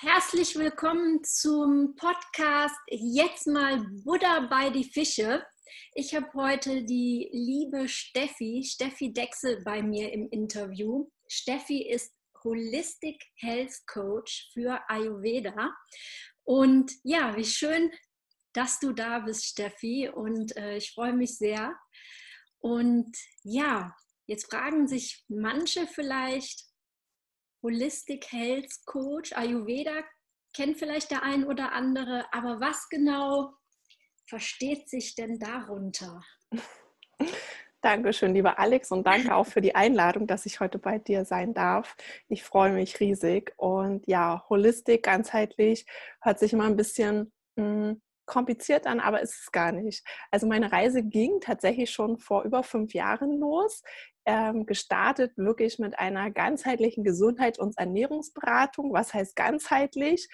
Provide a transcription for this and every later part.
Herzlich willkommen zum Podcast Jetzt mal Buddha bei die Fische. Ich habe heute die liebe Steffi, Steffi Dexel bei mir im Interview. Steffi ist Holistic Health Coach für Ayurveda. Und ja, wie schön, dass du da bist, Steffi. Und äh, ich freue mich sehr. Und ja, jetzt fragen sich manche vielleicht, Holistic Health Coach, Ayurveda kennt vielleicht der ein oder andere, aber was genau versteht sich denn darunter? Dankeschön, lieber Alex, und danke auch für die Einladung, dass ich heute bei dir sein darf. Ich freue mich riesig. Und ja, Holistik, ganzheitlich, hört sich immer ein bisschen mh, hm, kompliziert an, aber ist es gar nicht. Also meine Reise ging tatsächlich schon vor über fünf Jahren los. Ähm, gestartet wirklich mit einer ganzheitlichen Gesundheit- und Ernährungsberatung. Was heißt ganzheitlich?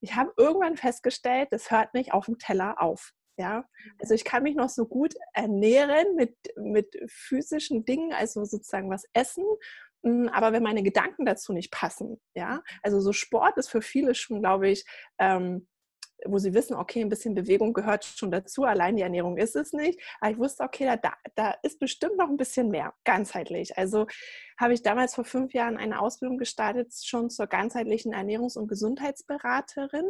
Ich habe irgendwann festgestellt, das hört nicht auf dem Teller auf. Ja, also ich kann mich noch so gut ernähren mit, mit physischen Dingen, also sozusagen was essen, hm, aber wenn meine Gedanken dazu nicht passen, ja, also so Sport ist für viele schon, glaube ich, ähm, wo sie wissen, okay, ein bisschen Bewegung gehört schon dazu, allein die Ernährung ist es nicht. Aber ich wusste, okay, da, da ist bestimmt noch ein bisschen mehr, ganzheitlich. Also habe ich damals vor fünf Jahren eine Ausbildung gestartet, schon zur ganzheitlichen Ernährungs- und Gesundheitsberaterin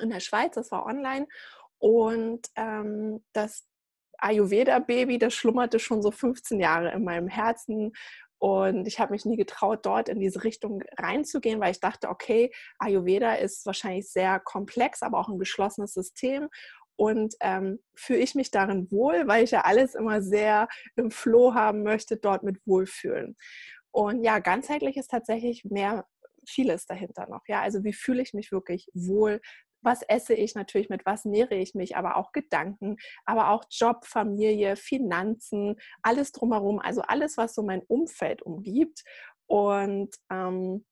in der Schweiz, das war online. Und ähm, das Ayurveda-Baby, das schlummerte schon so 15 Jahre in meinem Herzen und ich habe mich nie getraut, dort in diese Richtung reinzugehen, weil ich dachte, okay, Ayurveda ist wahrscheinlich sehr komplex, aber auch ein geschlossenes System. Und ähm, fühle ich mich darin wohl, weil ich ja alles immer sehr im Flow haben möchte, dort mit Wohlfühlen. Und ja, ganzheitlich ist tatsächlich mehr vieles dahinter noch. Ja, also wie fühle ich mich wirklich wohl was esse ich natürlich, mit was nähere ich mich, aber auch Gedanken, aber auch Job, Familie, Finanzen, alles drumherum, also alles, was so mein Umfeld umgibt. Und ähm,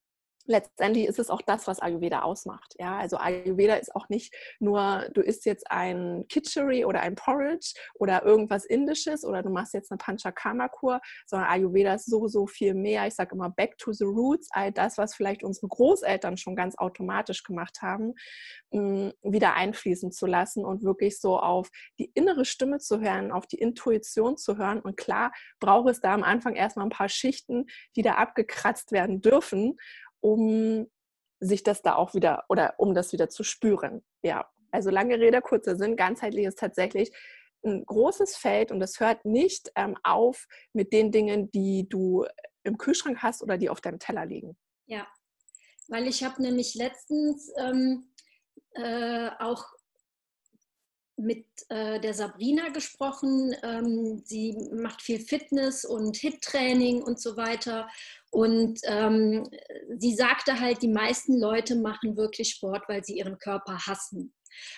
letztendlich ist es auch das, was Ayurveda ausmacht. Ja, also Ayurveda ist auch nicht nur, du isst jetzt ein Kitchery oder ein Porridge oder irgendwas Indisches oder du machst jetzt eine Panchakarma-Kur, sondern Ayurveda ist so, so viel mehr. Ich sage immer back to the roots, all das, was vielleicht unsere Großeltern schon ganz automatisch gemacht haben, mm, wieder einfließen zu lassen und wirklich so auf die innere Stimme zu hören, auf die Intuition zu hören. Und klar braucht es da am Anfang erstmal ein paar Schichten, die da abgekratzt werden dürfen um sich das da auch wieder oder um das wieder zu spüren. Ja, also lange Rede, kurzer Sinn, ganzheitlich ist tatsächlich ein großes Feld und das hört nicht ähm, auf mit den Dingen, die du im Kühlschrank hast oder die auf deinem Teller liegen. Ja, weil ich habe nämlich letztens ähm, äh, auch mit äh, der Sabrina gesprochen. Ähm, sie macht viel Fitness und Hit-Training und so weiter. Und ähm, sie sagte halt, die meisten Leute machen wirklich Sport, weil sie ihren Körper hassen.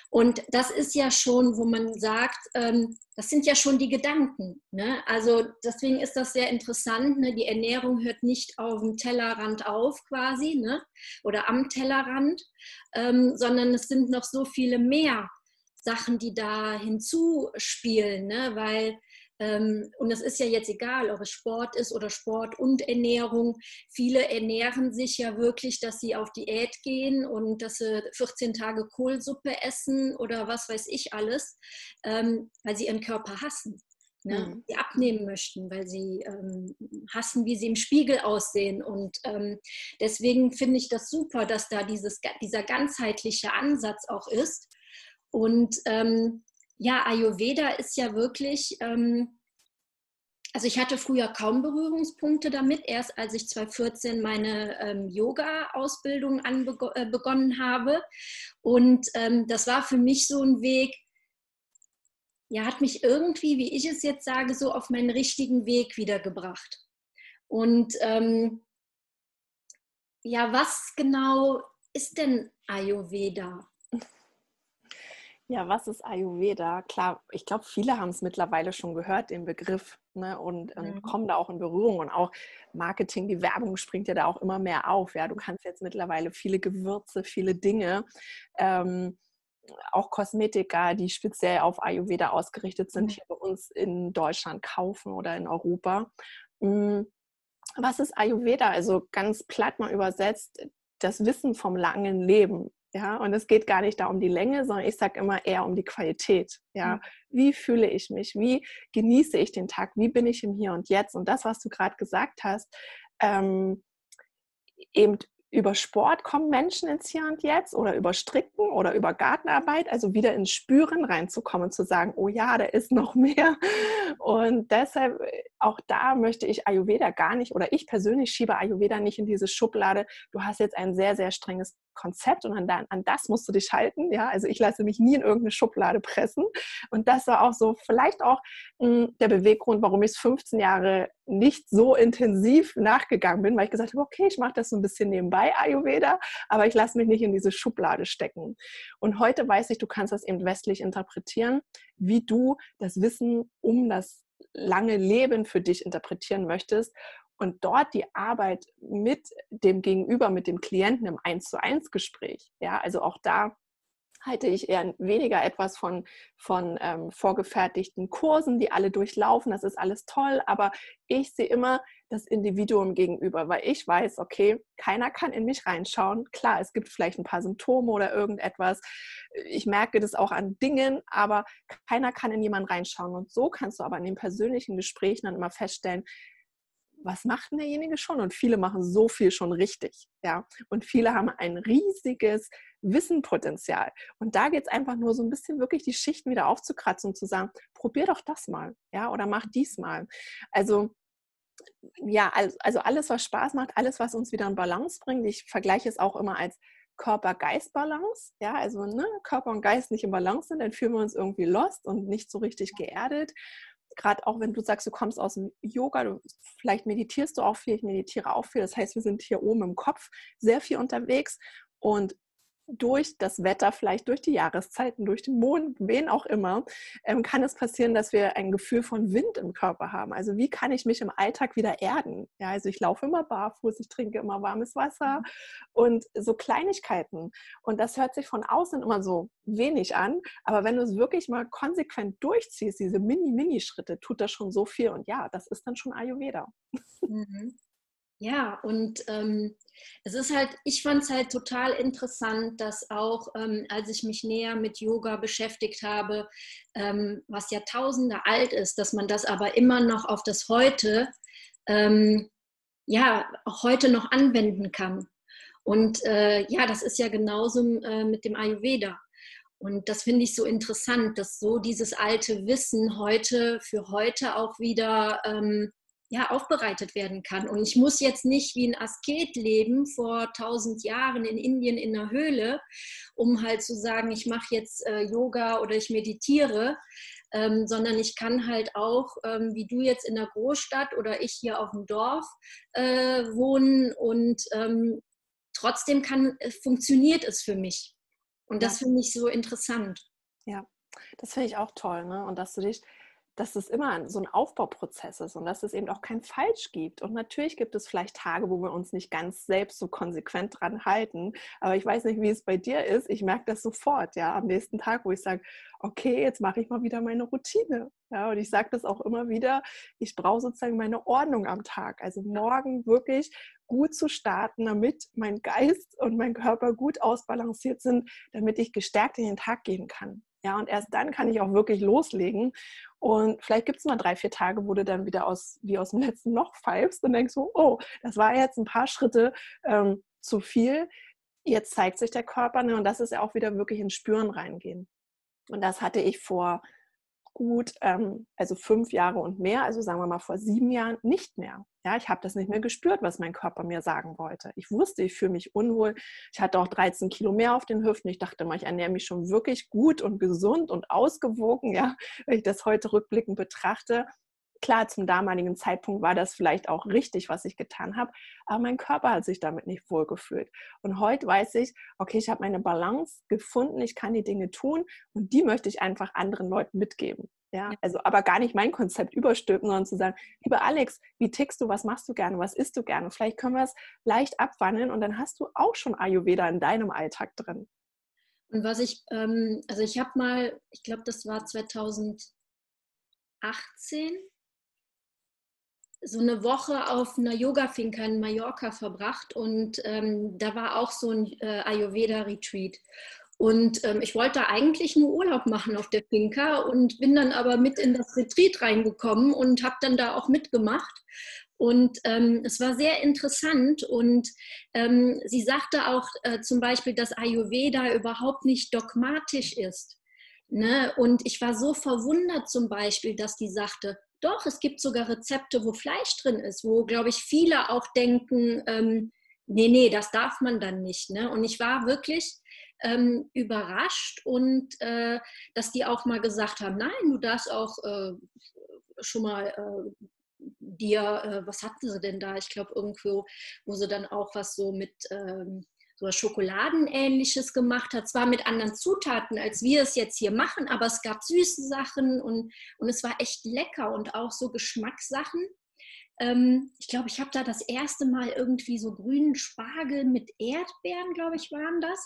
Und das ist ja schon, wo man sagt, ähm, das sind ja schon die Gedanken. Ne? Also deswegen ist das sehr interessant. Ne? Die Ernährung hört nicht auf dem Tellerrand auf quasi ne? oder am Tellerrand, ähm, sondern es sind noch so viele mehr Sachen, die da hinzuspielen, ne? weil ähm, und es ist ja jetzt egal, ob es Sport ist oder Sport und Ernährung. Viele ernähren sich ja wirklich, dass sie auf Diät gehen und dass sie 14 Tage Kohlsuppe essen oder was weiß ich alles, ähm, weil sie ihren Körper hassen. Ne, mhm. die abnehmen möchten, weil sie ähm, hassen, wie sie im Spiegel aussehen. Und ähm, deswegen finde ich das super, dass da dieses, dieser ganzheitliche Ansatz auch ist. Und ähm, ja, Ayurveda ist ja wirklich, ähm, also ich hatte früher kaum Berührungspunkte damit, erst als ich 2014 meine ähm, Yoga-Ausbildung äh, begonnen habe. Und ähm, das war für mich so ein Weg, ja, hat mich irgendwie, wie ich es jetzt sage, so auf meinen richtigen Weg wiedergebracht. Und ähm, ja, was genau ist denn Ayurveda? Ja, was ist Ayurveda? Klar, ich glaube, viele haben es mittlerweile schon gehört, den Begriff, ne, und, und mhm. kommen da auch in Berührung. Und auch Marketing, die Werbung springt ja da auch immer mehr auf. Ja, du kannst jetzt mittlerweile viele Gewürze, viele Dinge, ähm, auch Kosmetika, die speziell auf Ayurveda ausgerichtet sind, mhm. hier bei uns in Deutschland kaufen oder in Europa. Mhm. Was ist Ayurveda? Also ganz platt mal übersetzt, das Wissen vom langen Leben. Ja, und es geht gar nicht da um die Länge, sondern ich sage immer eher um die Qualität. Ja, mhm. wie fühle ich mich? Wie genieße ich den Tag? Wie bin ich im Hier und Jetzt? Und das, was du gerade gesagt hast, ähm, eben über Sport kommen Menschen ins Hier und Jetzt oder über Stricken oder über Gartenarbeit, also wieder ins Spüren reinzukommen, zu sagen, oh ja, da ist noch mehr. Und deshalb, äh, auch da möchte ich Ayurveda gar nicht, oder ich persönlich schiebe Ayurveda nicht in diese Schublade, du hast jetzt ein sehr, sehr strenges Konzept und an, an, das musst du dich halten. Ja, also ich lasse mich nie in irgendeine Schublade pressen. Und das war auch so vielleicht auch mh, hm, der Beweggrund, warum ich es 15 Jahre nicht so intensiv nachgegangen bin, weil ich gesagt habe, okay, ich mache das so ein bisschen nebenbei Ayurveda, aber ich lasse mich nicht in diese Schublade stecken. Und heute weiß ich, du kannst das eben westlich interpretieren, wie du das Wissen um das lange Leben für dich interpretieren möchtest und dort die Arbeit mit dem Gegenüber, mit dem Klienten im Eins zu eins Gespräch. Ja, also auch da halte ich eher weniger etwas von, von ähm, vorgefertigten Kursen, die alle durchlaufen. Das ist alles toll, aber ich sehe immer das Individuum gegenüber, weil ich weiß, okay, keiner kann in mich reinschauen. Klar, es gibt vielleicht ein paar Symptome oder irgendetwas. Ich merke das auch an Dingen, aber keiner kann in jemanden reinschauen. Und so kannst du aber in den persönlichen Gesprächen dann immer feststellen, was macht denn derjenige schon? Und viele machen so viel schon richtig. Ja? Und viele haben ein riesiges Wissenpotenzial. Und da geht es einfach nur so ein bisschen wirklich die Schichten wieder aufzukratzen und zu sagen, probier doch das mal, ja, oder mach dies mal. Also ja, also alles, was Spaß macht, alles, was uns wieder in Balance bringt. Ich vergleiche es auch immer als Körper-Geist-Balance. Ja, also ne, Körper und Geist nicht im Balance sind, dann fühlen wir uns irgendwie lost und nicht so richtig geerdet gerade auch wenn du sagst, du kommst aus dem Yoga, du, vielleicht meditierst du auch viel, ich meditiere auch viel. Das heißt, wir sind hier oben im Kopf sehr viel unterwegs und durch das Wetter, vielleicht durch die Jahreszeiten, durch den Mond, wen auch immer, ähm, kann es passieren, dass wir ein Gefühl von Wind im Körper haben. Also wie kann ich mich im Alltag wieder erden? Ja, also ich laufe immer barfuß, ich trinke immer warmes Wasser mhm. und so Kleinigkeiten. Und das hört sich von außen immer so wenig an, aber wenn du es wirklich mal konsequent durchziehst, diese Mini-Mini-Schritte, tut das schon so viel. Und ja, das ist dann schon Ayurveda. Mhm. Ja, und ähm, es ist halt, ich fand es halt total interessant, dass auch, ähm, als ich mich näher mit Yoga beschäftigt habe, ähm, was Jahrtausende alt ist, dass man das aber immer noch auf das Heute, ähm, ja, auch heute noch anwenden kann. Und äh, ja, das ist ja genauso äh, mit dem Ayurveda. Und das finde ich so interessant, dass so dieses alte Wissen heute für heute auch wieder ähm, ja, aufbereitet werden kann. Und ich muss jetzt nicht wie ein Asket leben vor tausend Jahren in Indien in einer Höhle, um halt zu sagen, ich mache jetzt äh, Yoga oder ich meditiere, ähm, sondern ich kann halt auch, ähm, wie du jetzt in der Großstadt oder ich hier auf dem Dorf äh, wohnen und ähm, trotzdem kann, äh, funktioniert es für mich. Und das ja. finde ich so interessant. Ja, das finde ich auch toll. Ne? Und dass du dich dass es immer so ein Aufbauprozess ist und dass es eben auch kein Falsch gibt. Und natürlich gibt es vielleicht Tage, wo wir uns nicht ganz selbst so konsequent dran halten. Aber ich weiß nicht, wie es bei dir ist. Ich merke das sofort, ja, am nächsten Tag, wo ich sage, okay, jetzt mache ich mal wieder meine Routine. Ja, und ich sage das auch immer wieder, ich brauche sozusagen meine Ordnung am Tag. Also morgen wirklich gut zu starten, damit mein Geist und mein Körper gut ausbalanciert sind, damit ich gestärkt in den Tag gehen kann. Ja, und erst dann kann ich auch wirklich loslegen. Und vielleicht gibt es mal drei, vier Tage, wo du dann wieder aus, wie aus dem letzten Loch pfeifst und denkst so, oh, das war jetzt ein paar Schritte ähm, zu viel. Jetzt zeigt sich der Körper ne? und das ist ja auch wieder wirklich ins Spüren reingehen. Und das hatte ich vor gut, ähm, also fünf Jahre und mehr, also sagen wir mal vor sieben Jahren, nicht mehr. Ja, ich habe das nicht mehr gespürt, was mein Körper mir sagen wollte. Ich wusste, ich fühle mich unwohl. Ich hatte auch 13 Kilo mehr auf den Hüften. Ich dachte mal, ich ernähre mich schon wirklich gut und gesund und ausgewogen. Ja, wenn ich das heute rückblickend betrachte, Klar, zum damaligen Zeitpunkt war das vielleicht auch richtig, was ich getan habe, aber mein Körper hat sich damit nicht wohlgefühlt. Und heute weiß ich, okay, ich habe meine Balance gefunden, ich kann die Dinge tun und die möchte ich einfach anderen Leuten mitgeben. Ja, also aber gar nicht mein Konzept überstülpen, sondern zu sagen, lieber Alex, wie tickst du, was machst du gerne, was isst du gerne? Vielleicht können wir es leicht abwandeln und dann hast du auch schon Ayurveda in deinem Alltag drin. Und was ich, ähm, also ich habe mal, ich glaube, das war 2018, so eine Woche auf einer Yoga-Finca in Mallorca verbracht und ähm, da war auch so ein äh, Ayurveda-Retreat. Und ähm, ich wollte eigentlich nur Urlaub machen auf der Finca und bin dann aber mit in das Retreat reingekommen und habe dann da auch mitgemacht. Und ähm, es war sehr interessant und ähm, sie sagte auch äh, zum Beispiel, dass Ayurveda überhaupt nicht dogmatisch ist. Ne? Und ich war so verwundert zum Beispiel, dass die sagte, doch, es gibt sogar Rezepte, wo Fleisch drin ist, wo, glaube ich, viele auch denken, ähm, nee, nee, das darf man dann nicht. Ne? Und ich war wirklich ähm, überrascht und äh, dass die auch mal gesagt haben, nein, du darfst auch äh, schon mal äh, dir, äh, was hatten sie denn da? Ich glaube irgendwo, wo sie dann auch was so mit ähm, so Schokoladenähnliches gemacht hat, zwar mit anderen Zutaten, als wir es jetzt hier machen, aber es gab süße Sachen und, und es war echt lecker und auch so Geschmackssachen. Ähm, ich glaube, ich habe da das erste Mal irgendwie so grünen Spargel mit Erdbeeren, glaube ich, waren das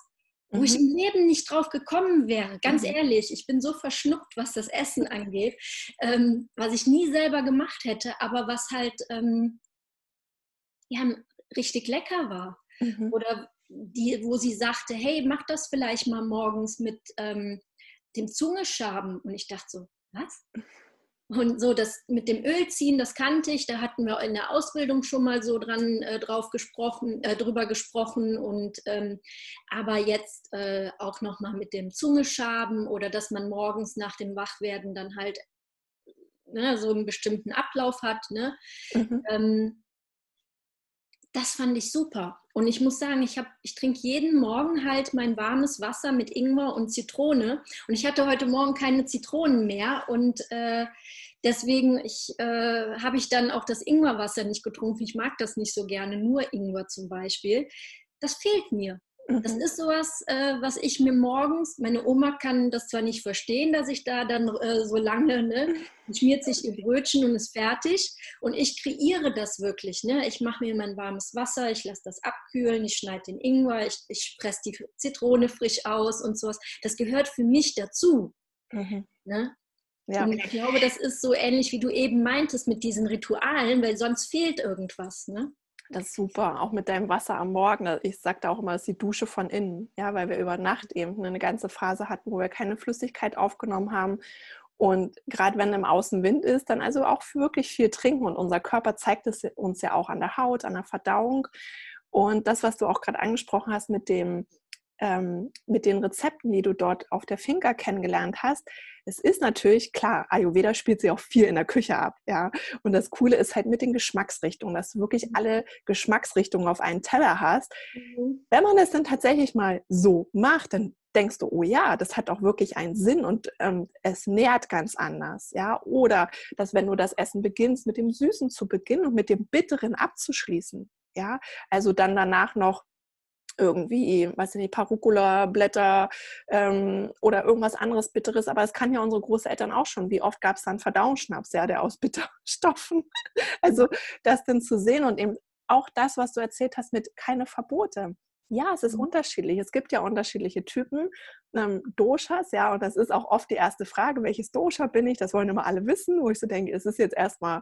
wo mhm. ich im Leben nicht drauf gekommen wäre. Ganz mhm. ehrlich, ich bin so verschnuckt, was das Essen angeht, ähm, was ich nie selber gemacht hätte, aber was halt ähm, ja, richtig lecker war. Mhm. Oder die, wo sie sagte, hey, mach das vielleicht mal morgens mit ähm, dem Zungeschaben. Und ich dachte so, was? Und so das mit dem Ölziehen, das kannte ich. Da hatten wir in der Ausbildung schon mal so dran äh, drauf gesprochen, äh, drüber gesprochen. Und ähm, aber jetzt äh, auch noch mal mit dem Zungeschaben oder dass man morgens nach dem Wachwerden dann halt ne, so einen bestimmten Ablauf hat. Ne? Mhm. Ähm, das fand ich super. Und ich muss sagen, ich, ich trinke jeden Morgen halt mein warmes Wasser mit Ingwer und Zitrone. Und ich hatte heute Morgen keine Zitronen mehr. Und äh, deswegen äh, habe ich dann auch das Ingwerwasser nicht getrunken. Ich mag das nicht so gerne, nur Ingwer zum Beispiel. Das fehlt mir. Das mhm. ist sowas, äh, was ich mir morgens, meine Oma kann das zwar nicht verstehen, dass ich da dann äh, so lange, ne, schmiert sich ihr Brötchen und ist fertig. Und ich kreiere das wirklich. Ne? Ich mache mir mein warmes Wasser, ich lasse das abkühlen, ich schneide den Ingwer, ich, ich presse die Zitrone frisch aus und sowas. Das gehört für mich dazu. Mhm. Ne? Ja. Und ich glaube, das ist so ähnlich, wie du eben meintest mit diesen Ritualen, weil sonst fehlt irgendwas. Ne? Das ist super, auch mit deinem Wasser am Morgen. Ich sagte auch immer, es ist die Dusche von innen, ja, weil wir über Nacht eben eine ganze Phase hatten, wo wir keine Flüssigkeit aufgenommen haben. Und gerade wenn im Außen Wind ist, dann also auch wirklich viel trinken. Und unser Körper zeigt es uns ja auch an der Haut, an der Verdauung. Und das, was du auch gerade angesprochen hast mit dem ähm, mit den Rezepten, die du dort auf der Finca kennengelernt hast, es ist natürlich klar, Ayurveda spielt sich auch viel in der Küche ab, ja. Und das Coole ist halt mit den Geschmacksrichtungen, dass du wirklich mhm. alle Geschmacksrichtungen auf einen Teller hast. Mhm. Wenn man es dann tatsächlich mal so macht, dann denkst du, oh ja, das hat auch wirklich einen Sinn und ähm, es nährt ganz anders, ja. Oder dass wenn du das Essen beginnst, mit dem Süßen zu beginnen und mit dem Bitteren abzuschließen, ja. Also dann danach noch irgendwie, weiß ich nicht, Parucula-Blätter ähm, oder irgendwas anderes Bitteres. Aber es kann ja unsere Großeltern auch schon. Wie oft gab es dann Verdauungsschnaps, ja, der aus Bitterstoffen. Also das dann zu sehen und eben auch das, was du erzählt hast mit keine Verbote. Ja, es ist mhm. unterschiedlich. Es gibt ja unterschiedliche Typen ähm, Doshas, ja, und das ist auch oft die erste Frage, welches Dosha bin ich? Das wollen immer alle wissen, wo ich so denke, es ist jetzt erstmal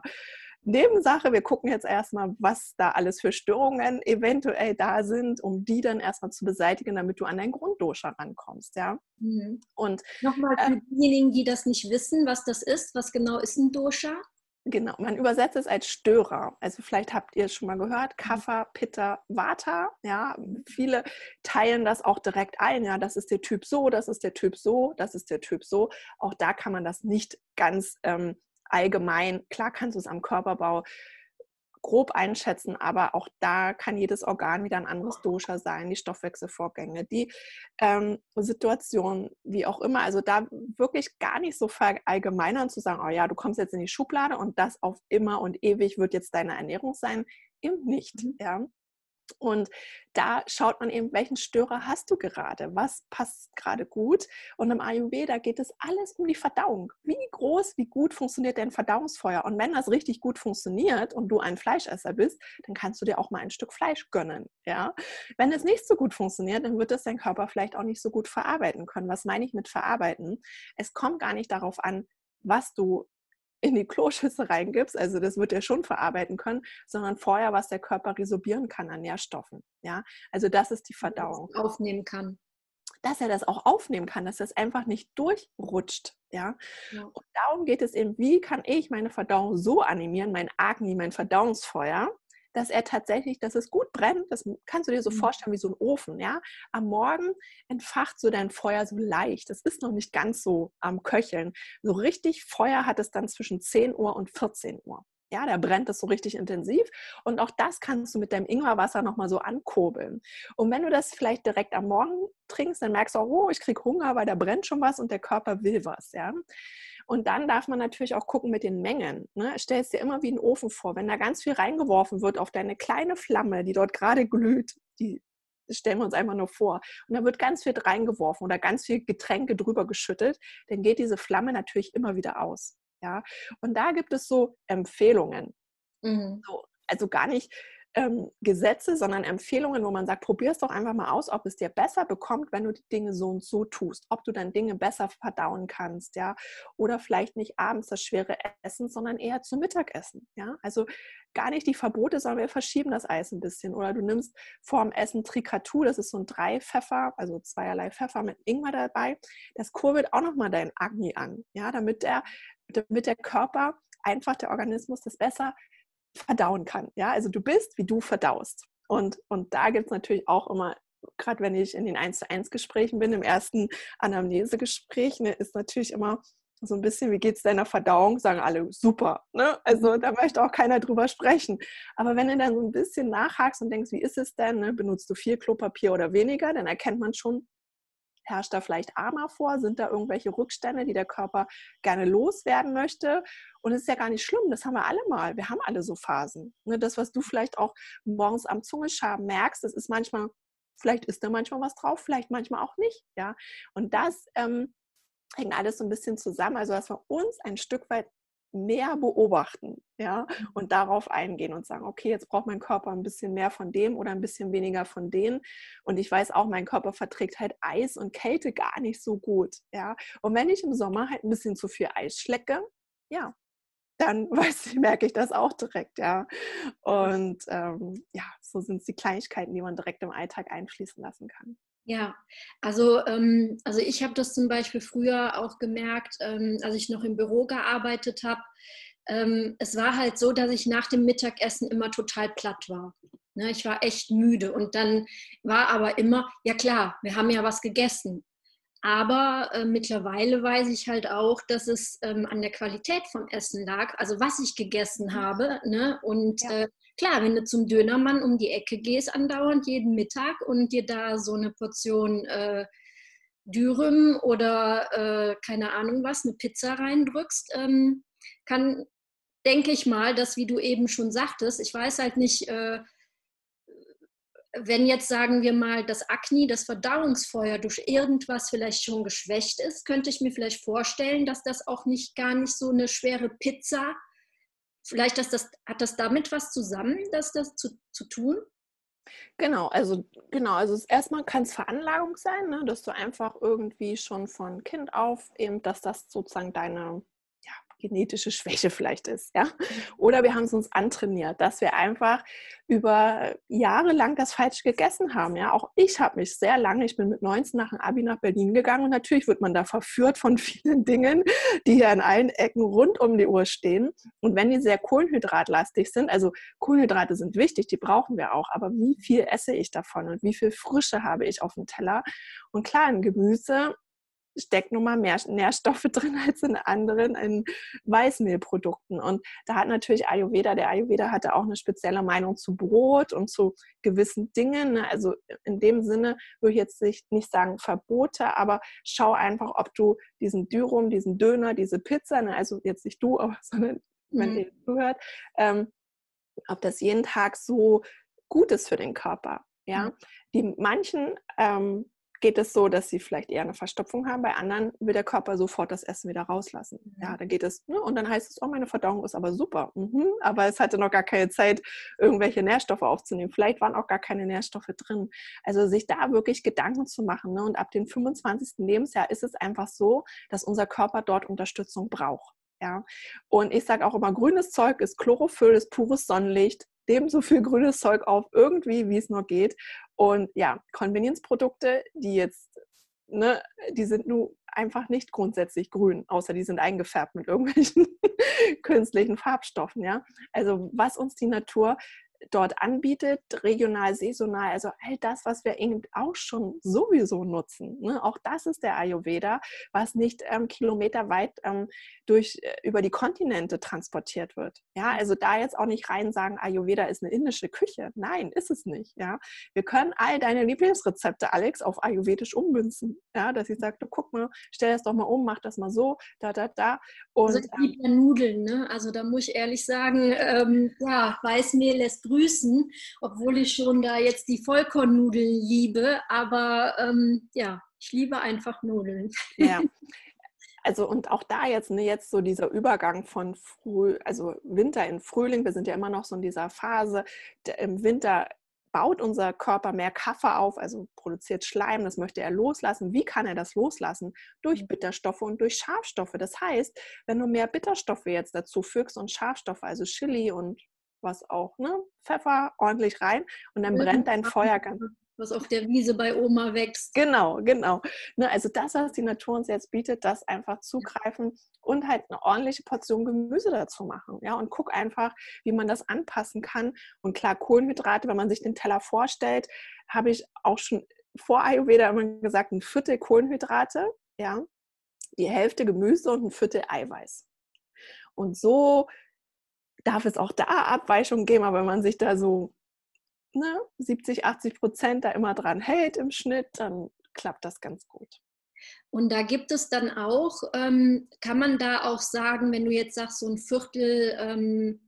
Nebensache. Wir gucken jetzt erstmal, was da alles für Störungen eventuell da sind, um die dann erstmal zu beseitigen, damit du an dein Grunddosha rankommst. Ja? Mhm. Und nochmal für äh, diejenigen, die das nicht wissen, was das ist, was genau ist ein Dosha? Genau, man übersetzt es als Störer. Also vielleicht habt ihr es schon mal gehört, mhm. Kapha, Pitta, Vata. Ja, viele teilen das auch direkt ein. Ja, das ist der Typ so, das ist der Typ so, das ist der Typ so. Auch da kann man das nicht ganz ähm, allgemein, klar kannst du es am Körperbau grob einschätzen, aber auch da kann jedes Organ wieder ein anderes Dosha sein, die Stoffwechselvorgänge, die ähm, Situation, wie auch immer. Also da wirklich gar nicht so verallgemeinern zu sagen, oh ja, du kommst jetzt in die Schublade und das auf immer und ewig wird jetzt deine Ernährung sein. Eben nicht. Mhm. Ja. Und da schaut man eben, welchen Störer hast du gerade? Was passt gerade gut? Und im Ayurveda geht es alles um die Verdauung. Wie groß, wie gut funktioniert dein Verdauungsfeuer? Und wenn das richtig gut funktioniert und du ein Fleischesser bist, dann kannst du dir auch mal ein Stück Fleisch gönnen. Ja? Wenn es nicht so gut funktioniert, dann wird das dein Körper vielleicht auch nicht so gut verarbeiten können. Was meine ich mit verarbeiten? Es kommt gar nicht darauf an, was du in die Kloschüssel reingibst, also das wird er schon verarbeiten können, sondern vorher, was der Körper resorbieren kann an Nährstoffen. Ja, also das ist die Verdauung. Aufnehmen kann. Dass er das auch aufnehmen kann, dass das einfach nicht durchrutscht. Ja? ja. Und darum geht es eben, wie kann ich meine Verdauung so animieren, mein Agni, mein Verdauungsfeuer, dass er tatsächlich, dass es gut brennt. Das kannst du dir so mhm. vorstellen wie so ein Ofen. Ja? Am Morgen entfacht so dein Feuer so leicht. Das ist noch nicht ganz so am Köcheln. So richtig Feuer hat es dann zwischen 10 Uhr und 14 Uhr. Ja, da brennt es so richtig intensiv. Und auch das kannst du mit deinem Ingwerwasser nochmal so ankurbeln. Und wenn du das vielleicht direkt am Morgen trinkst, dann merkst du auch, oh, ich kriege Hunger, weil da brennt schon was und der Körper will was. Ja? Und dann darf man natürlich auch gucken mit den Mengen. Ne? Stell es dir immer wie einen Ofen vor. Wenn da ganz viel reingeworfen wird auf deine kleine Flamme, die dort gerade glüht, die stellen wir uns einfach nur vor. Und da wird ganz viel reingeworfen oder ganz viel Getränke drüber geschüttet, dann geht diese Flamme natürlich immer wieder aus. Ja? Und da gibt es so Empfehlungen. Mhm. So, also gar nicht ähm, Gesetze, sondern Empfehlungen, wo man sagt, probier es doch einfach mal aus, ob es dir besser bekommt, wenn du die Dinge so und so tust, ob du dann Dinge besser verdauen kannst, ja, oder vielleicht nicht abends das schwere Essen, sondern eher zum Mittagessen, ja, also gar nicht die Verbote, sondern wir verschieben das Eis ein bisschen. Oder du nimmst vorm Essen Trikatu, das ist so ein Dreipfeffer, also zweierlei Pfeffer mit Ingwer dabei, das kurbelt auch nochmal dein Agni an, ja, damit der, damit der Körper einfach der Organismus das besser verdauen kann. Ja, also du bist, wie du verdaust. Und, und da gibt es natürlich auch immer, gerade wenn ich in den 1 zu 1 Gesprächen bin, im ersten Anamnesegespräch, ne, ist natürlich immer so ein bisschen, wie geht es deiner Verdauung? Sagen alle, super. Ne? Also da möchte auch keiner drüber sprechen. Aber wenn du dann so ein bisschen nachhakst und denkst, wie ist es denn? Ne? Benutzt du viel Klopapier oder weniger? Dann erkennt man schon, Herrscht da vielleicht Ama vor? Sind da irgendwelche Rückstände, die der Körper gerne loswerden möchte? Und es ist ja gar nicht schlimm, das haben wir alle mal. Wir haben alle so Phasen. Ne, das, was du vielleicht auch morgens am Zungenschaben merkst, das ist manchmal, vielleicht ist da manchmal was drauf, vielleicht manchmal auch nicht. Ja? Und das ähm, hängt alles so ein bisschen zusammen. Also, dass wir uns ein Stück weit mehr beobachten, ja, mhm. und darauf eingehen und sagen, okay, jetzt braucht mein Körper ein bisschen mehr von dem oder ein bisschen weniger von dem. Und ich weiß auch, mein Körper verträgt halt Eis und Kälte gar nicht so gut, ja. Und wenn ich im Sommer halt ein bisschen zu viel Eis schlecke, ja, dann weiß ich, merke ich das auch direkt, ja. Und ähm, ja, so sind es die Kleinigkeiten, die man direkt im Alltag einfließen lassen kann. Ja, also, ähm, also ich habe das zum Beispiel früher auch gemerkt, ähm, als ich noch im Büro gearbeitet habe. Ähm, es war halt so, dass ich nach dem Mittagessen immer total platt war. Ne, ich war echt müde und dann war aber immer, ja klar, wir haben ja was gegessen. Aber äh, mittlerweile weiß ich halt auch, dass es ähm, an der Qualität vom Essen lag, also was ich gegessen mhm. habe. Ne? Und ja. äh, klar, wenn du zum Dönermann um die Ecke gehst, andauernd jeden Mittag und dir da so eine Portion äh, Dürüm oder äh, keine Ahnung was, eine Pizza reindrückst, ähm, kann, denke ich mal, dass, wie du eben schon sagtest, ich weiß halt nicht, äh, wenn jetzt sagen wir mal das Akne, das Verdauungsfeuer durch irgendwas vielleicht schon geschwächt ist, könnte ich mir vielleicht vorstellen, dass das auch nicht gar nicht so eine schwere Pizza Vielleicht das, hat das damit was zusammen, dass das zu, zu tun? Genau, also genau, also erstmal kann es Veranlagung sein, ne, dass du einfach irgendwie schon von Kind auf eben, dass das sozusagen deine genetische Schwäche vielleicht ist, ja. Oder wir haben es uns antrainiert, dass wir einfach über Jahre lang das falsch gegessen haben, ja. Auch ich habe mich sehr lange, ich bin mit 19 nach dem Abi nach Berlin gegangen und natürlich wird man da verführt von vielen Dingen, die hier an allen Ecken rund um die Uhr stehen. Und wenn die sehr kohlenhydratlastig sind, also Kohlenhydrate sind wichtig, die brauchen wir auch, aber wie viel esse ich davon und wie viel Frische habe ich auf dem Teller? Und klar, ein Gemüse steckt nun mal mehr Nährstoffe drin als in anderen in Weißmehlprodukten. Und da hat natürlich Ayurveda, der Ayurveda hatte auch eine spezielle Meinung zu Brot und zu gewissen Dingen. Ne? Also in dem Sinne würde ich jetzt nicht sagen Verbote, aber schau einfach, ob du diesen Dürum, diesen Döner, diese Pizza, ne? also jetzt nicht du, aber, sondern wenn mhm. ihr zuhört, ähm, ob das jeden Tag so gut ist für den Körper. Ja, die manchen ähm, geht es so, dass sie vielleicht eher eine Verstopfung haben. Bei anderen will der Körper sofort das Essen wieder rauslassen. Mhm. Ja, dann geht es, ne, und dann heißt es, oh, meine Verdauung ist aber super. Mhm, aber es hatte noch gar keine Zeit, irgendwelche Nährstoffe aufzunehmen. Vielleicht waren auch gar keine Nährstoffe drin. Also sich da wirklich Gedanken zu machen. Ne? Und ab dem 25. Lebensjahr ist es einfach so, dass unser Körper dort Unterstützung braucht. Ja? Und ich sage auch immer, grünes Zeug ist Chlorophyll, ist pures Sonnenlicht. Dem so viel grünes Zeug auf, irgendwie, wie es nur geht. Und ja, Convenience-Produkte, die jetzt, ne, die sind nur einfach nicht grundsätzlich grün, außer die sind eingefärbt mit irgendwelchen künstlichen Farbstoffen. Ja? Also was uns die Natur dort anbietet, regional, saisonal, also all das, was wir eben auch schon sowieso nutzen. Ne? Auch das ist der Ayurveda, was nicht ähm, kilometerweit ähm, durch, äh, über die Kontinente transportiert wird. Ja, also da jetzt auch nicht rein sagen, Ayurveda ist eine indische Küche. Nein, ist es nicht. Ja, wir können all deine Lieblingsrezepte, Alex, auf Ayurvedisch ummünzen. Ja, dass ich sage, guck mal, stell das doch mal um, mach das mal so, da, da, da. Und, also ich ähm, Nudeln, ne? Also da muss ich ehrlich sagen, ähm, ja, Weißmehl lässt grüßen, obwohl ich schon da jetzt die Vollkornnudeln liebe. Aber ähm, ja, ich liebe einfach Nudeln. Ja. Also und auch da jetzt, ne, jetzt so dieser Übergang von Früh, also Winter in Frühling, wir sind ja immer noch so in dieser Phase, im Winter baut unser Körper mehr Kaffer auf, also produziert Schleim, das möchte er loslassen. Wie kann er das loslassen? Durch mhm. Bitterstoffe und durch Schafstoffe. Das heißt, wenn du mehr Bitterstoffe jetzt dazu fügst und Schafstoffe, also Chili und was auch, ne? Pfeffer ordentlich rein und dann brennt dein Feuer ganz. Was auf der Wiese bei Oma wächst. Genau, genau. Ne, also das, was die Natur uns jetzt bietet, das einfach zugreifen und halt eine ordentliche Portion Gemüse dazu machen. Ja, und guck einfach, wie man das anpassen kann. Und klar, Kohlenhydrate, wenn man sich den Teller vorstellt, habe ich auch schon vor Ayurveda immer gesagt, ein Viertel Kohlenhydrate, ja, die Hälfte Gemüse und ein Viertel Eiweiß. Und so darf es auch da Abweichungen geben, aber wenn man sich da so ne, 70, 80 Prozent da immer dran hält im Schnitt, dann klappt das ganz gut. Und da gibt es dann auch, ähm, kann man da auch sagen, wenn du jetzt sagst, so ein Viertel ähm,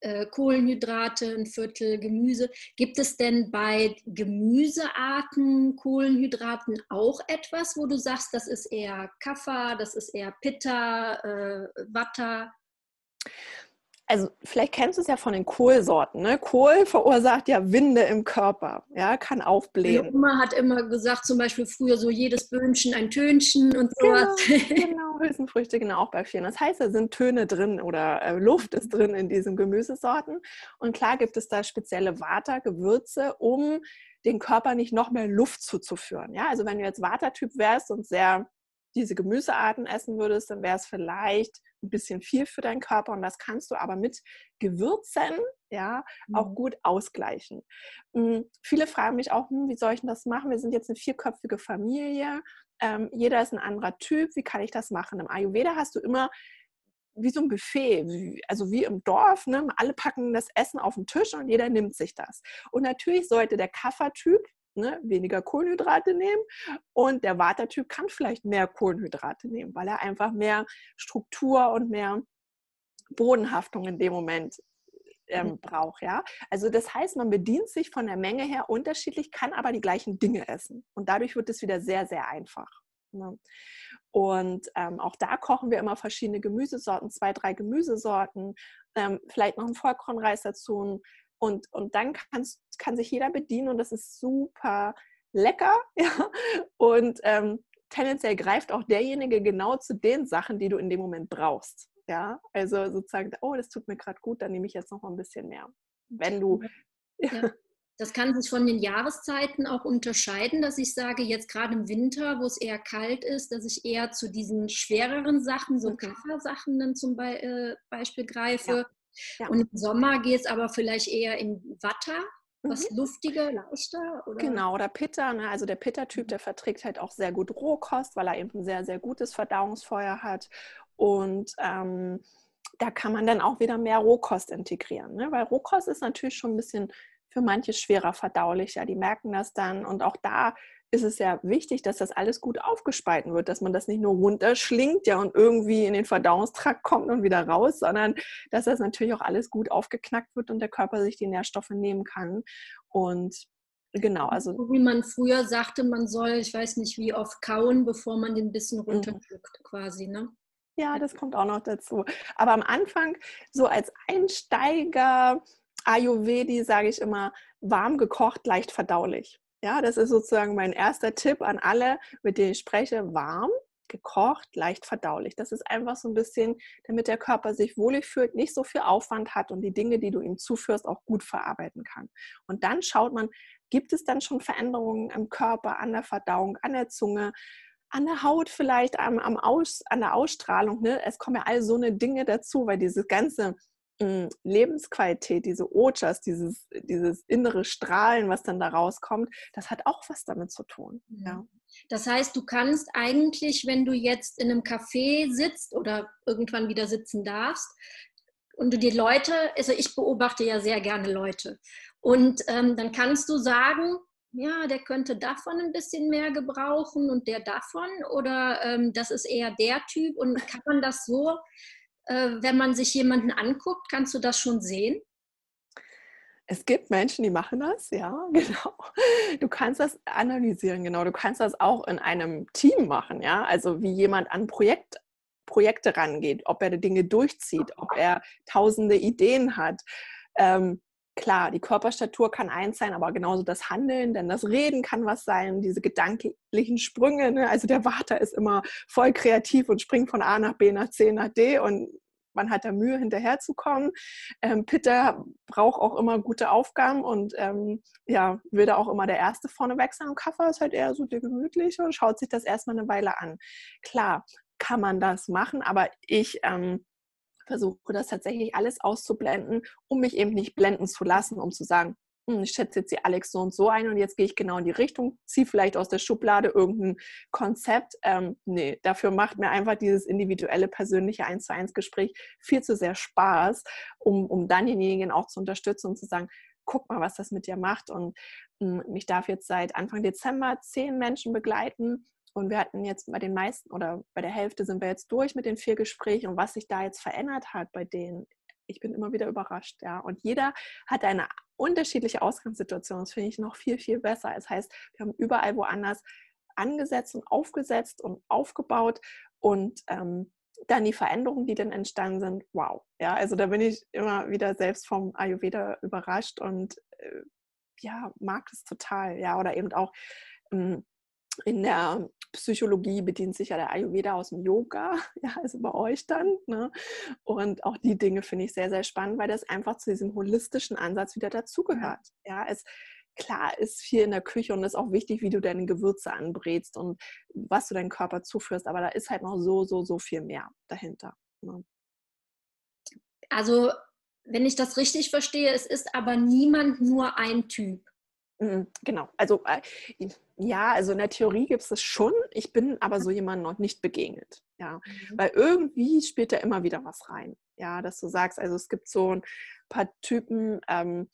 äh, Kohlenhydrate, ein Viertel Gemüse, gibt es denn bei Gemüsearten, Kohlenhydraten auch etwas, wo du sagst, das ist eher Kaffer, das ist eher Pitta, äh, Watter? Also vielleicht kennst du es ja von den Kohlsorten. Ne? Kohl verursacht ja Winde im Körper, ja, kann aufblähen. Meine Oma hat immer gesagt, zum Beispiel früher so jedes Böhnchen ein Tönchen und sowas. Genau, genau Hülsenfrüchte, genau auch bei vielen. Das heißt, da sind Töne drin oder äh, Luft ist drin in diesen Gemüsesorten. Und klar gibt es da spezielle Water, Gewürze, um den Körper nicht noch mehr Luft zuzuführen. Ja, also wenn du jetzt Watertyp wärst und sehr diese Gemüsearten essen würdest, dann wäre es vielleicht ein bisschen viel für deinen Körper und das kannst du aber mit Gewürzen ja auch mhm. gut ausgleichen. Hm, viele fragen mich auch, hm, wie soll ich denn das machen? Wir sind jetzt eine vierköpfige Familie, ähm, jeder ist ein anderer Typ, wie kann ich das machen? Im Ayurveda hast du immer wie so ein Buffet, also wie im Dorf, ne? alle packen das Essen auf den Tisch und jeder nimmt sich das. Und natürlich sollte der Kaffertyp ne, weniger Kohlenhydrate nehmen und der Watertyp kann vielleicht mehr Kohlenhydrate nehmen, weil er einfach mehr Struktur und mehr Bodenhaftung in dem Moment ähm, mhm. braucht. Ja? Also das heißt, man bedient sich von der Menge her unterschiedlich, kann aber die gleichen Dinge essen und dadurch wird es wieder sehr, sehr einfach. Ne? Und ähm, auch da kochen wir immer verschiedene Gemüsesorten, zwei, drei Gemüsesorten, ähm, vielleicht noch einen Vollkornreis dazu, und, und dann kannst, kann sich jeder bedienen und das ist super lecker. Ja? Und ähm, tendenziell greift auch derjenige genau zu den Sachen, die du in dem Moment brauchst. Ja, also sozusagen, oh, das tut mir gerade gut, dann nehme ich jetzt noch mal ein bisschen mehr. Wenn du. Ja. Das kann sich von den Jahreszeiten auch unterscheiden, dass ich sage, jetzt gerade im Winter, wo es eher kalt ist, dass ich eher zu diesen schwereren Sachen, so okay. Kaffersachen dann zum äh, Beispiel greife. Ja. Ja. Und im Sommer geht es aber vielleicht eher in Watter, was mhm. luftiger, leichter? Oder? Genau, oder Pitta. Ne? Also der Pitta-Typ, mhm. der verträgt halt auch sehr gut Rohkost, weil er eben ein sehr, sehr gutes Verdauungsfeuer hat. Und ähm, da kann man dann auch wieder mehr Rohkost integrieren. Ne? Weil Rohkost ist natürlich schon ein bisschen für manche schwerer verdaulich. Ja, die merken das dann. Und auch da ist es ja wichtig, dass das alles gut aufgespalten wird, dass man das nicht nur runterschlingt ja und irgendwie in den Verdauungstrakt kommt und wieder raus, sondern dass das natürlich auch alles gut aufgeknackt wird und der Körper sich die Nährstoffe nehmen kann. Und genau, also. So wie man früher sagte, man soll, ich weiß nicht wie oft kauen, bevor man den Bissen mhm. runterdrückt, mhm. quasi, ne? Ja, das kommt auch noch dazu. Aber am Anfang, so als Einsteiger, Ayurvedi, sage ich immer, warm gekocht, leicht verdaulich. Ja, das ist sozusagen mein erster Tipp an alle, mit denen ich spreche. Warm, gekocht, leicht verdaulich. Das ist einfach so ein bisschen, damit der Körper sich wohlig fühlt, nicht so viel Aufwand hat und die Dinge, die du ihm zuführst, auch gut verarbeiten kann. Und dann schaut man, gibt es dann schon Veränderungen im Körper, an der Verdauung, an der Zunge, an der Haut vielleicht, am, am Aus, an der Ausstrahlung. Ne? Es kommen ja all so eine Dinge dazu, weil diese ganze Lebensqualität, diese Ojas, dieses, dieses innere Strahlen, was dann da rauskommt, das hat auch was damit zu tun. Ja. Das heißt, du kannst eigentlich, wenn du jetzt in einem Café sitzt oder irgendwann wieder sitzen darfst, und du die Leute, also ich beobachte ja sehr gerne Leute, und ähm, dann kannst du sagen, ja, der könnte davon ein bisschen mehr gebrauchen und der davon oder ähm, das ist eher der Typ und kann man das so wenn man sich jemanden anguckt, kannst du das schon sehen? Es gibt Menschen, die machen das, ja, genau. Du kannst das analysieren, genau. Du kannst das auch in einem Team machen, ja. Also wie jemand an Projekt, Projekte rangeht, ob er die Dinge durchzieht, ob er tausende Ideen hat. Ähm, klar, die Körperstatur kann eins sein, aber genauso das Handeln, denn das Reden kann was sein, diese gedanklichen Sprünge. Ne? Also der Vater ist immer voll kreativ und springt von A nach B nach C nach D und man hat da Mühe, hinterherzukommen. Ähm, Peter braucht auch immer gute Aufgaben und ähm, ja, will da auch immer der Erste vorne weg sein. Und Kaffer ist halt eher so der Gemütliche und schaut sich das erstmal eine Weile an. Klar, kann man das machen, aber ich ähm, versuche das tatsächlich alles auszublenden, um mich eben nicht blenden zu lassen, um zu sagen, hm, ich schätze jetzt die Alex so und so ein und jetzt gehe ich genau in die Richtung, ziehe vielleicht aus der Schublade irgendein Konzept. Ähm, nee, dafür macht mir einfach dieses individuelle, persönliche 1 zu 1 Gespräch viel zu sehr Spaß, um, um dann denjenigen auch zu unterstützen und zu sagen, guck mal, was das mit dir macht. Und ähm, ich darf jetzt seit Anfang Dezember zehn Menschen begleiten und wir hatten jetzt bei den meisten oder bei der Hälfte sind wir jetzt durch mit den vier Gesprächen und was sich da jetzt verändert hat bei denen, ich bin immer wieder überrascht, ja. Und jeder hat eine unterschiedliche Ausgangssituation. Das finde ich noch viel, viel besser. Das heißt, wir haben überall woanders angesetzt und aufgesetzt und aufgebaut und ähm, dann die Veränderungen, die dann entstanden sind, wow. Ja, also da bin ich immer wieder selbst vom Ayurveda überrascht und äh, ja, mag es total. Ja, oder eben auch ähm, in der Psychologie bedient sich ja der Ayurveda aus dem Yoga, ja, also bei euch dann. Ne? Und auch die Dinge finde ich sehr, sehr spannend, weil das einfach zu diesem holistischen Ansatz wieder dazugehört. Ja, es klar ist viel in der Küche und es ist auch wichtig, wie du deine Gewürze anbrätst und was du deinem Körper zuführst, aber da ist halt noch so, so, so viel mehr dahinter. Ne? Also, wenn ich das richtig verstehe, es ist aber niemand nur ein Typ. Mhm, genau, also äh, ja, also in der Theorie gibt es das schon. Ich bin aber so jemand noch nicht begegnet. Ja, mhm. weil irgendwie spielt da immer wieder was rein. Ja, dass du sagst, also es gibt so ein paar Typen, ähm,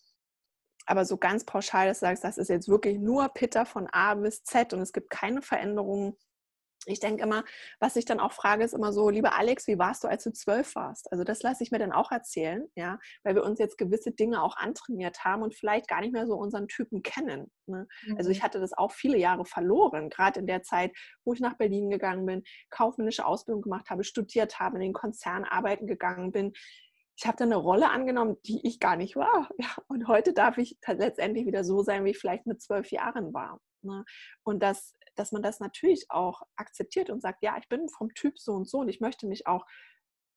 aber so ganz pauschal, dass du sagst, das ist jetzt wirklich nur Pitter von A bis Z und es gibt keine Veränderungen ich denke immer, was ich dann auch frage, ist immer so, lieber Alex, wie warst du, als du zwölf warst? Also das lasse ich mir dann auch erzählen, ja, weil wir uns jetzt gewisse Dinge auch antrainiert haben und vielleicht gar nicht mehr so unseren Typen kennen. Ne? Mhm. Also ich mhm. hatte das auch viele Jahre verloren, gerade in der Zeit, wo ich nach Berlin gegangen bin, kaufmännische Ausbildung gemacht habe, studiert habe, in den Konzern arbeiten gegangen bin. Ich habe da eine Rolle angenommen, die ich gar nicht war. Ja, und heute darf ich letztendlich wieder so sein, wie ich vielleicht mit zwölf Jahren war. Ne? Und das dass man das natürlich auch akzeptiert und sagt, ja, ich bin vom Typ so und so und ich möchte mich auch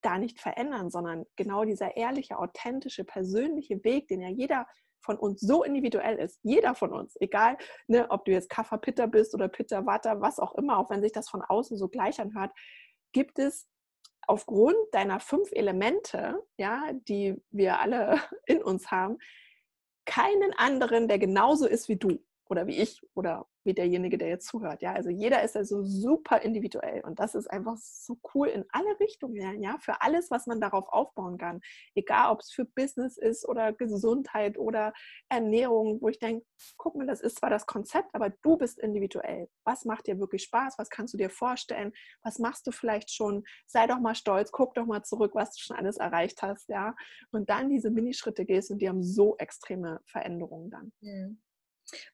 da nicht verändern, sondern genau dieser ehrliche, authentische, persönliche Weg, den ja jeder von uns so individuell ist, jeder von uns, egal, ne, ob du jetzt Kaffer Pitter bist oder Pitter Watter, was auch immer, auch wenn sich das von außen so gleich anhört, gibt es aufgrund deiner fünf Elemente, ja, die wir alle in uns haben, keinen anderen, der genauso ist wie du oder wie ich oder wie derjenige, der jetzt zuhört. Ja, also jeder ist ja so super individuell und das ist einfach so cool in alle Richtungen, ja, für alles, was man darauf aufbauen kann. Egal, ob es für Business ist oder Gesundheit oder Ernährung, wo ich denke, guck mal, das ist zwar das Konzept, aber du bist individuell. Was macht dir wirklich Spaß? Was kannst du dir vorstellen? Was machst du vielleicht schon? Sei doch mal stolz, guck doch mal zurück, was du schon alles erreicht hast, ja. Und dann diese Minischritte gehst und die haben so extreme Veränderungen dann. Mhm.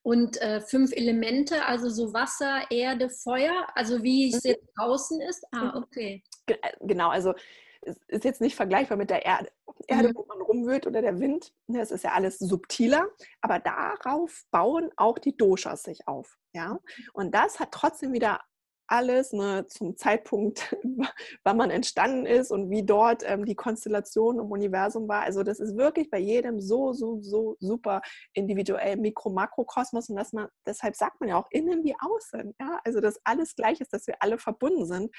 Und äh, fünf Elemente, also so Wasser, Erde, Feuer, also wie es mhm. jetzt draußen ist. Ah, mhm. okay. Äh, genau, also es ist jetzt nicht vergleichbar mit der Erde, Erde mhm. wo man rumwühlt oder der Wind. Das ne, ist ja alles subtiler, aber darauf bauen auch die Doshas sich auf. Ja? Und das hat trotzdem wieder alles ne, zum Zeitpunkt, wann man entstanden ist und wie dort ähm, die Konstellation im Universum war. Also das ist wirklich bei jedem so, so, so super individuell Mikro-Makrokosmos und dass man, deshalb sagt man ja auch innen wie außen, ja, also dass alles gleich ist, dass wir alle verbunden sind.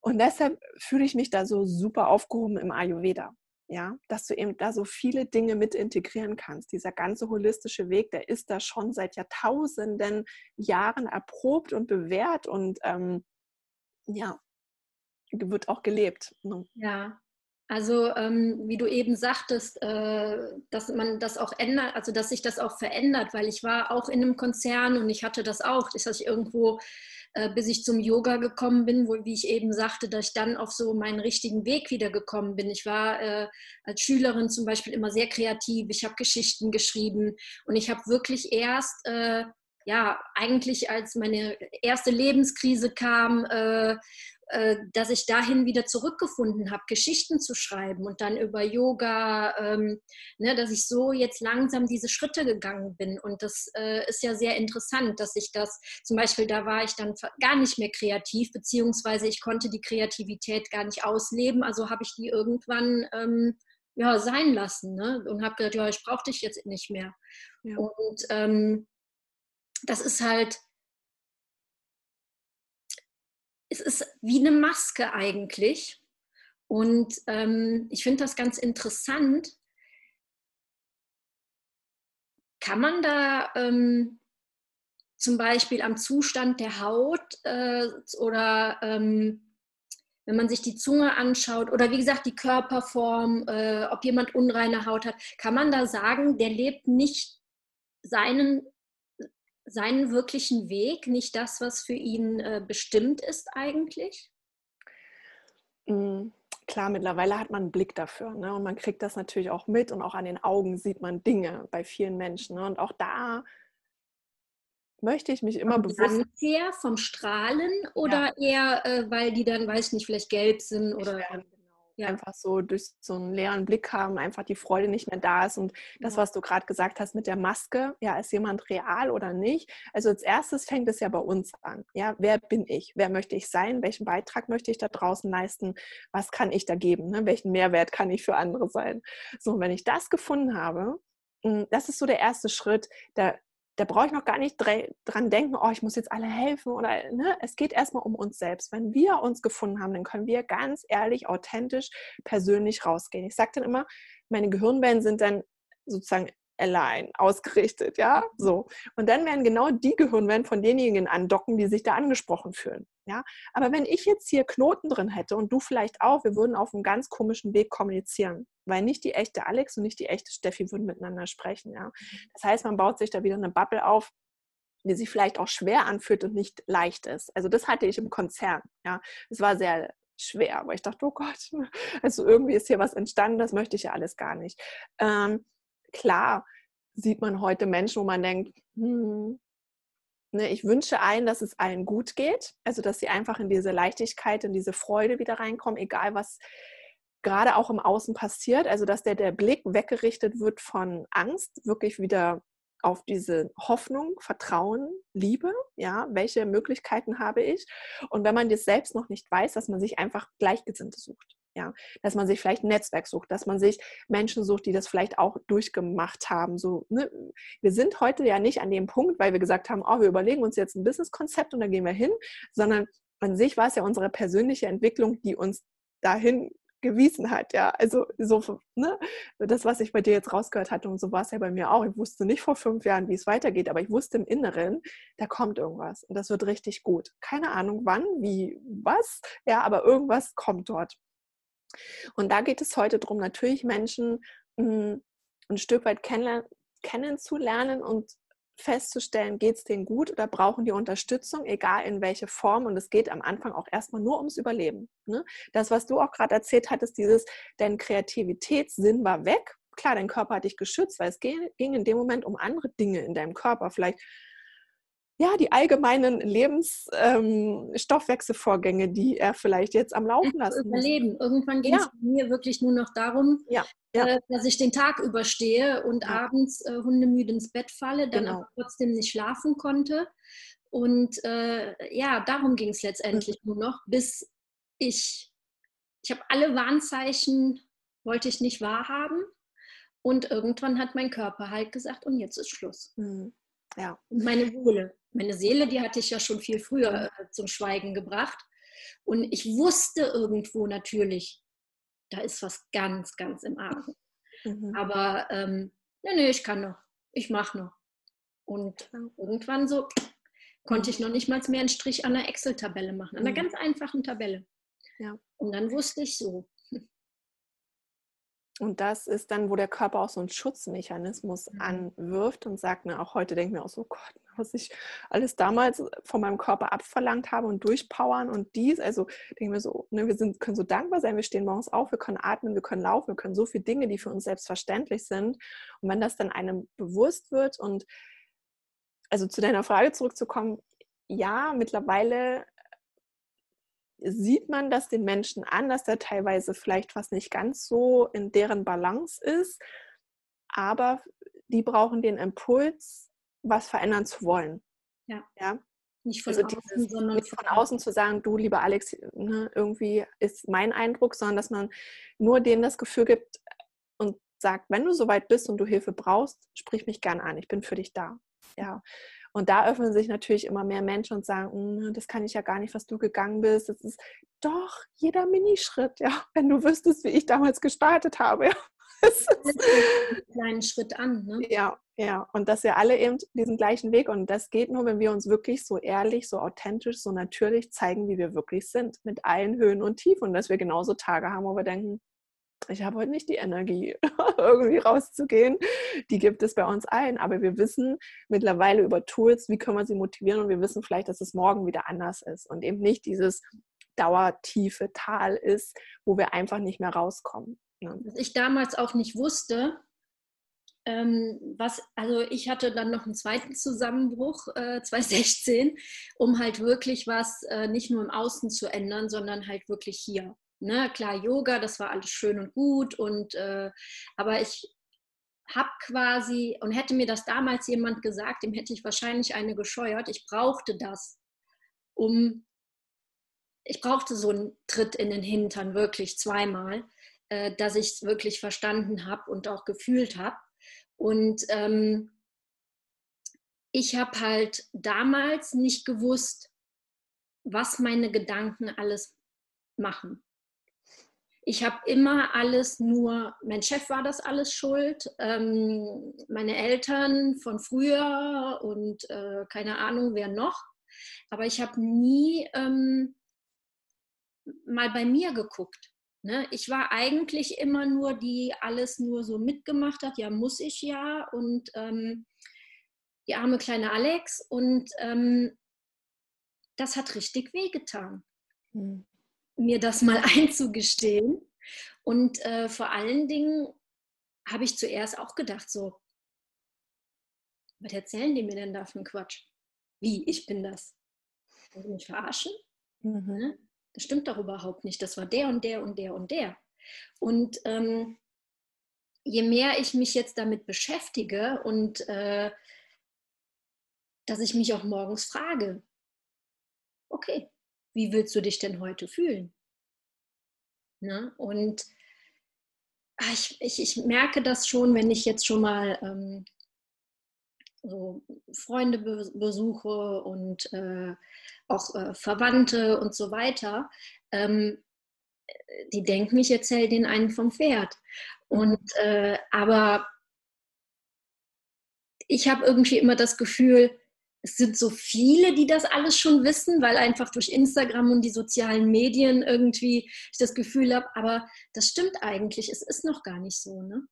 Und deshalb fühle ich mich da so super aufgehoben im Ayurveda ja, dass du eben da so viele Dinge mit integrieren kannst. Dieser ganze holistische Weg, der ist da schon seit Jahrtausenden Jahren erprobt und bewährt und ähm, ja, wird auch gelebt. Ne? Ja, also ähm, wie du eben sagtest, äh, dass man das auch ändert, also dass sich das auch verändert, weil ich war auch in einem Konzern und ich hatte das auch, dass ich irgendwo bis ich zum Yoga gekommen bin, wo, wie ich eben sagte, dass ich dann auf so meinen richtigen Weg wieder gekommen bin. Ich war äh, als Schülerin zum Beispiel immer sehr kreativ, ich habe Geschichten geschrieben und ich habe wirklich erst, äh, ja, eigentlich als meine erste Lebenskrise kam, äh, äh, dass ich dahin wieder zurückgefunden habe, Geschichten zu schreiben und dann über Yoga, ähm, ne, dass ich so jetzt langsam diese Schritte gegangen bin. Und das äh, ist ja sehr interessant, dass ich das, zum Beispiel da war ich dann gar nicht mehr kreativ, beziehungsweise ich konnte die Kreativität gar nicht ausleben, also habe ich die irgendwann ähm, ja, sein lassen ne? und habe gedacht, ja, ich brauche dich jetzt nicht mehr. Ja. Und ähm, das ist halt, es ist wie eine Maske eigentlich. Und ähm, ich finde das ganz interessant. Kann man da ähm, zum Beispiel am Zustand der Haut äh, oder ähm, wenn man sich die Zunge anschaut oder wie gesagt die Körperform, äh, ob jemand unreine Haut hat, kann man da sagen, der lebt nicht seinen seinen wirklichen Weg, nicht das, was für ihn äh, bestimmt ist eigentlich? Mhm. Klar, mittlerweile hat man einen Blick dafür ne? und man kriegt das natürlich auch mit und auch an den Augen sieht man Dinge bei vielen Menschen. Ne? Und auch da möchte ich mich immer vom bewusst. Her, vom Strahlen oder ja. eher, äh, weil die dann, weiß ich nicht, vielleicht gelb sind oder ja. Einfach so durch so einen leeren Blick haben, einfach die Freude nicht mehr da ist. Und das, ja. was du gerade gesagt hast mit der Maske, ja, ist jemand real oder nicht? Also als erstes fängt es ja bei uns an. Ja, wer bin ich? Wer möchte ich sein? Welchen Beitrag möchte ich da draußen leisten? Was kann ich da geben? Ne? Welchen Mehrwert kann ich für andere sein? So, wenn ich das gefunden habe, hm, das ist so der erste Schritt. Da da brauche ich noch gar nicht dran denken, oh, ich muss jetzt alle helfen oder ne? es geht erstmal um uns selbst. Wenn wir uns gefunden haben, dann können wir ganz ehrlich, authentisch, persönlich rausgehen. Ich sage dann immer, meine Gehirnwellen sind dann sozusagen allein ausgerichtet, ja, so. Und dann werden genau die Gehirnwellen von denjenigen andocken, die sich da angesprochen fühlen, ja. Aber wenn ich jetzt hier Knoten drin hätte und du vielleicht auch, wir würden auf einem ganz komischen Weg kommunizieren, weil nicht die echte Alex und nicht die echte Steffi würden miteinander sprechen, ja. Das heißt, man baut sich da wieder eine Bubble auf, die sich vielleicht auch schwer anfühlt und nicht leicht ist. Also das hatte ich im Konzern, ja. Es war sehr schwer, aber ich dachte, oh Gott, also irgendwie ist hier was entstanden, das möchte ich ja alles gar nicht. Ähm, klar sieht man heute Menschen, wo man denkt, hm, ne, ich wünsche allen, dass es allen gut geht, also dass sie einfach in diese Leichtigkeit, in diese Freude wieder reinkommen, egal was gerade auch im Außen passiert, also dass der, der Blick weggerichtet wird von Angst, wirklich wieder auf diese Hoffnung, Vertrauen, Liebe, ja, welche Möglichkeiten habe ich? Und wenn man das selbst noch nicht weiß, dass man sich einfach Gleichgesinnte sucht. Ja, dass man sich vielleicht ein Netzwerk sucht, dass man sich Menschen sucht, die das vielleicht auch durchgemacht haben. So, ne? Wir sind heute ja nicht an dem Punkt, weil wir gesagt haben, oh, wir überlegen uns jetzt ein Businesskonzept und dann gehen wir hin, sondern an sich war es ja unsere persönliche Entwicklung, die uns dahin gewiesen hat, ja. Also so, ne, das, was ich bei dir jetzt rausgehört hatte, und so war es ja bei mir auch. Ich wusste nicht vor fünf Jahren, wie es weitergeht, aber ich wusste im Inneren, da kommt irgendwas und das wird richtig gut. Keine Ahnung wann, wie, was, ja, aber irgendwas kommt dort. Und da geht es heute darum, natürlich Menschen hm, ein Stück weit kennenzulernen und festzustellen, geht es denen gut oder brauchen die Unterstützung, egal in welche Form. Und es geht am Anfang auch erstmal nur ums Überleben. Ne? Das, was du auch gerade erzählt hattest, dieses, dein Kreativitätssinn war weg. Klar, dein Körper hat dich geschützt, weil es ging, ging in dem Moment um andere Dinge in deinem Körper. Vielleicht ja, die allgemeinen Lebensstoffwechselvorgänge, ähm, die er vielleicht jetzt am Laufen lassen Überleben. Muss. Irgendwann ging ja. es mir wirklich nur noch darum, ja. Ja. Äh, dass ich den Tag überstehe und abends äh, hundemüde ins Bett falle, dann genau. aber trotzdem nicht schlafen konnte. Und äh, ja, darum ging es letztendlich mhm. nur noch, bis ich, ich habe alle Warnzeichen, wollte ich nicht wahrhaben. Und irgendwann hat mein Körper halt gesagt, und jetzt ist Schluss. Mhm. Ja. Und meine Seele, meine Seele, die hatte ich ja schon viel früher mhm. äh, zum Schweigen gebracht. Und ich wusste irgendwo natürlich, da ist was ganz, ganz im Argen. Mhm. Aber ähm, nee, nee, ich kann noch, ich mache noch. Und irgendwann so konnte ich noch nicht mal mehr einen Strich an einer Excel-Tabelle machen, an einer mhm. ganz einfachen Tabelle. Ja. Und dann wusste ich so, und das ist dann, wo der Körper auch so einen Schutzmechanismus mhm. anwirft und sagt mir, auch heute denke ich mir auch so, Gott, was ich alles damals von meinem Körper abverlangt habe und durchpowern und dies. Also denke mir so, ne, wir sind, können so dankbar sein, wir stehen morgens auf, wir können atmen, wir können laufen, wir können so viele Dinge, die für uns selbstverständlich sind. Und wenn das dann einem bewusst wird und also zu deiner Frage zurückzukommen, ja, mittlerweile sieht man das den Menschen an, dass da teilweise vielleicht was nicht ganz so in deren Balance ist, aber die brauchen den Impuls, was verändern zu wollen. Ja. ja? Nicht von, also außen, dieses, nicht von außen zu sagen, du, lieber Alex, ne, irgendwie ist mein Eindruck, sondern dass man nur denen das Gefühl gibt und sagt, wenn du soweit bist und du Hilfe brauchst, sprich mich gern an, ich bin für dich da. Ja. Und da öffnen sich natürlich immer mehr Menschen und sagen, hm, das kann ich ja gar nicht, was du gegangen bist. Das ist doch jeder Minischritt, ja. Wenn du wüsstest, wie ich damals gestartet habe, ja. einen kleinen Schritt an. Ne? Ja, ja. Und dass wir alle eben diesen gleichen Weg und das geht nur, wenn wir uns wirklich so ehrlich, so authentisch, so natürlich zeigen, wie wir wirklich sind, mit allen Höhen und Tiefen und dass wir genauso Tage haben, wo wir denken, ich habe heute nicht die Energie, irgendwie rauszugehen. Die gibt es bei uns allen. Aber wir wissen mittlerweile über Tools, wie können wir sie motivieren und wir wissen vielleicht, dass es morgen wieder anders ist und eben nicht dieses dauertiefe Tal ist, wo wir einfach nicht mehr rauskommen. Ne? Was ich damals auch nicht wusste, ähm, was, also ich hatte dann noch einen zweiten Zusammenbruch äh, 2016, um halt wirklich was äh, nicht nur im Außen zu ändern, sondern halt wirklich hier. Ne, klar, Yoga, das war alles schön und gut. Und, äh, aber ich habe quasi, und hätte mir das damals jemand gesagt, dem hätte ich wahrscheinlich eine gescheuert. Ich brauchte das, um, ich brauchte so einen Tritt in den Hintern, wirklich zweimal, äh, dass ich es wirklich verstanden habe und auch gefühlt habe. Und ähm, ich habe halt damals nicht gewusst, was meine Gedanken alles machen ich habe immer alles nur, mein Chef war das alles schuld, ähm, meine Eltern von früher und äh, keine Ahnung, wer noch. Aber ich habe nie ähm, mal bei mir geguckt. Ne? Ich war eigentlich immer nur die alles nur so mitgemacht hat, ja, muss ich ja. Und ähm, die arme kleine Alex. Und ähm, das hat richtig wehgetan. Mhm mir das mal einzugestehen. Und äh, vor allen Dingen habe ich zuerst auch gedacht, so, was erzählen die mir denn da für einen Quatsch? Wie, ich bin das? Wollen Sie mich verarschen? Mhm. Ne? Das stimmt doch überhaupt nicht. Das war der und der und der und der. Und ähm, je mehr ich mich jetzt damit beschäftige und äh, dass ich mich auch morgens frage, okay, wie willst du dich denn heute fühlen? Ne? Und ah, ich, ich, ich, merke das schon, wenn ich jetzt schon mal ähm, so Freunde besuche und äh, auch äh, Verwandte und so weiter. Ähm, die denken, ich erzähle denen einen vom Pferd. Und äh, aber ich habe irgendwie immer das Gefühl, es sind so viele, die das alles schon wissen, weil einfach durch Instagram und die sozialen Medien irgendwie ich das Gefühl habe, aber das stimmt eigentlich, es ist noch gar nicht so, ne?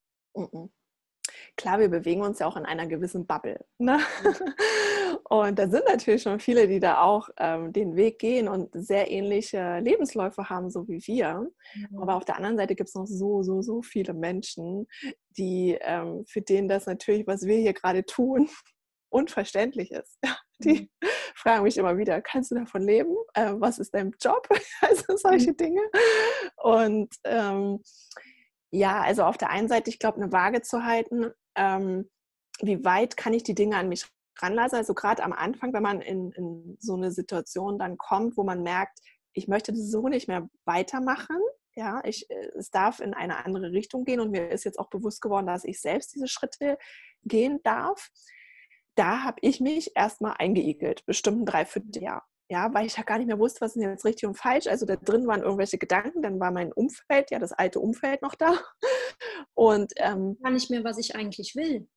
Klar, wir bewegen uns ja auch in einer gewissen Bubble. Ne? Und da sind natürlich schon viele, die da auch ähm, den Weg gehen und sehr ähnliche Lebensläufe haben, so wie wir. Mhm. Aber auf der anderen Seite gibt es noch so, so, so viele Menschen, die ähm, für denen das natürlich, was wir hier gerade tun, unverständlich ist. Die mhm. fragen mich immer wieder, kannst du davon leben? Äh, was ist dein Job? Also solche mhm. Dinge. Und ähm, ja, also auf der einen Seite, ich glaube, eine Waage zu halten, ähm, wie weit kann ich die Dinge an mich dran lasse. Also gerade am Anfang, wenn man in, in so eine Situation dann kommt, wo man merkt, ich möchte das so nicht mehr weitermachen. Ja, ich, äh, es darf in eine andere Richtung gehen und mir ist jetzt auch bewusst geworden, dass ich selbst diese Schritte gehen darf. Da habe ich mich erstmal eingeigelt, bestimmt ein Dreivierteljahr. Ja, weil ich ja gar nicht mehr wusste, was ist jetzt richtig und falsch. Also da drin waren irgendwelche Gedanken, dann war mein Umfeld, ja, das alte Umfeld noch da. Und ähm, gar nicht mehr, was ich eigentlich will.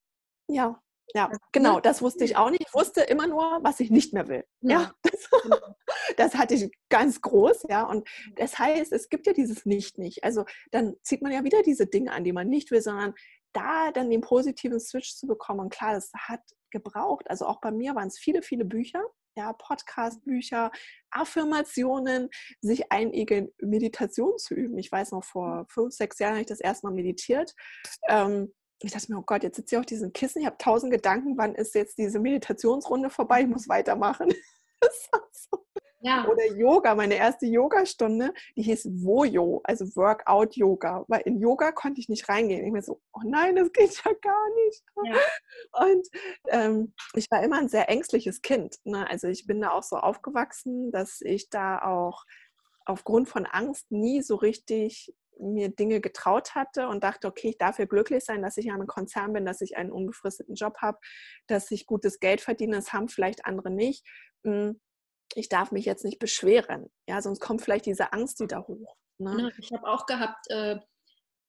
Ja, ja, genau, das wusste ich auch nicht. Ich wusste immer nur, was ich nicht mehr will. Ja, das, genau. das, hatte ich ganz groß, ja. Und das heißt, es gibt ja dieses Nicht-Nicht. Also dann zieht man ja wieder diese Dinge an, die man nicht will, sondern da dann den positiven Switch zu bekommen. Und klar, das hat gebraucht. Also auch bei mir waren es viele, viele Bücher ja, Podcast-Bücher, Affirmationen, sich einigeln, Meditation zu üben. Ich weiß noch, vor fünf, sechs Jahren habe ich das erstmal meditiert. Ähm, ich dachte mir, oh Gott, jetzt sitze ich auf diesem Kissen, ich habe tausend Gedanken, wann ist jetzt diese Meditationsrunde vorbei, ich muss weitermachen. Das war so ja. Oder Yoga, meine erste Yogastunde, die hieß Woyo, also Workout Yoga. Weil in Yoga konnte ich nicht reingehen. Ich mir so, oh nein, das geht ja gar nicht. Ja. Und ähm, ich war immer ein sehr ängstliches Kind. Ne? Also ich bin da auch so aufgewachsen, dass ich da auch aufgrund von Angst nie so richtig mir Dinge getraut hatte und dachte, okay, ich darf ja glücklich sein, dass ich in einem Konzern bin, dass ich einen unbefristeten Job habe, dass ich gutes Geld verdiene. Das haben vielleicht andere nicht. Hm, ich darf mich jetzt nicht beschweren. Ja, sonst kommt vielleicht diese Angst wieder hoch. Ne? Genau, ich habe auch gehabt, äh,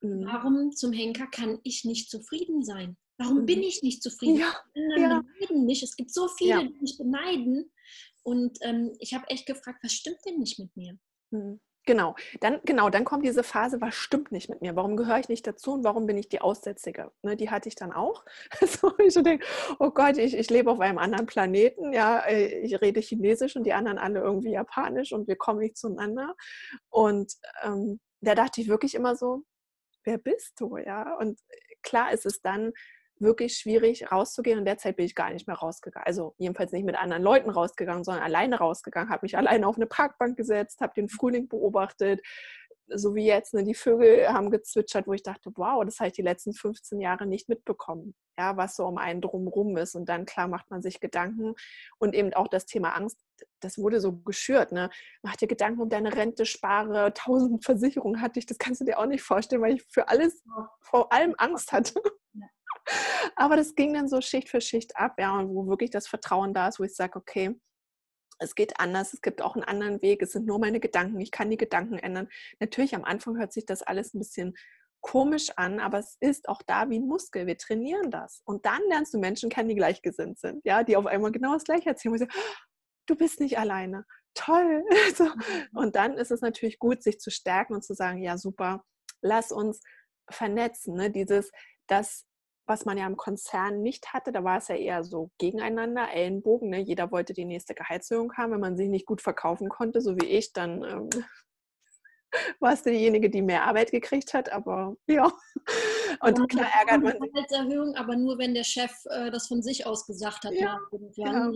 mhm. warum zum Henker kann ich nicht zufrieden sein? Warum mhm. bin ich nicht zufrieden? Ja, ja. beneiden mich. Es gibt so viele, ja. die mich beneiden. Und ähm, ich habe echt gefragt, was stimmt denn nicht mit mir? Mhm. Genau, dann, genau, dann kommt diese Phase, was stimmt nicht mit mir? Warum gehöre ich nicht dazu und warum bin ich die Aussätzige? Ne, die hatte ich dann auch. So, ich denke, oh Gott, ich, ich lebe auf einem anderen Planeten, ja, äh, ich rede Chinesisch und die anderen alle irgendwie Japanisch und wir kommen nicht zueinander. Und ähm, da dachte ich wirklich immer so, wer bist du? Ja, und klar ist es dann wirklich schwierig rauszugehen. Und derzeit bin ich gar nicht mehr rausgegangen. Also jedenfalls nicht mit anderen Leuten rausgegangen, sondern alleine rausgegangen. Habe mich alleine auf eine Parkbank gesetzt, habe den Frühling beobachtet. So wie jetzt, ne, die Vögel haben gezwitschert, wo ich dachte, wow, das habe ich die letzten 15 Jahre nicht mitbekommen, ja, was so um einen drumherum ist. Und dann, klar, macht man sich Gedanken. Und eben auch das Thema Angst, das wurde so geschürt. Ne? Mach dir Gedanken um deine Rente, spare, tausend Versicherungen hatte ich, das kannst du dir auch nicht vorstellen, weil ich für alles, vor allem Angst hatte. Aber das ging dann so Schicht für Schicht ab, ja, und wo wirklich das Vertrauen da ist, wo ich sage, okay, es geht anders, es gibt auch einen anderen Weg, es sind nur meine Gedanken, ich kann die Gedanken ändern. Natürlich am Anfang hört sich das alles ein bisschen komisch an, aber es ist auch da wie ein Muskel. Wir trainieren das. Und dann lernst du Menschen kennen, die gleichgesinnt sind, ja, die auf einmal genau das Gleiche erzählen. Und sagen, oh, du bist nicht alleine. Toll. Mhm. Und dann ist es natürlich gut, sich zu stärken und zu sagen, ja, super, lass uns vernetzen. Ne? Dieses, dass was man ja im Konzern nicht hatte. Da war es ja eher so gegeneinander, Ellenbogen. Ne? Jeder wollte die nächste Gehaltserhöhung haben. Wenn man sich nicht gut verkaufen konnte, so wie ich, dann ähm, warst du diejenige, die mehr Arbeit gekriegt hat. Aber ja, und ja, klar ärgert man sich. Gehaltserhöhung, aber nur wenn der Chef äh, das von sich aus gesagt hat. Ja, genau.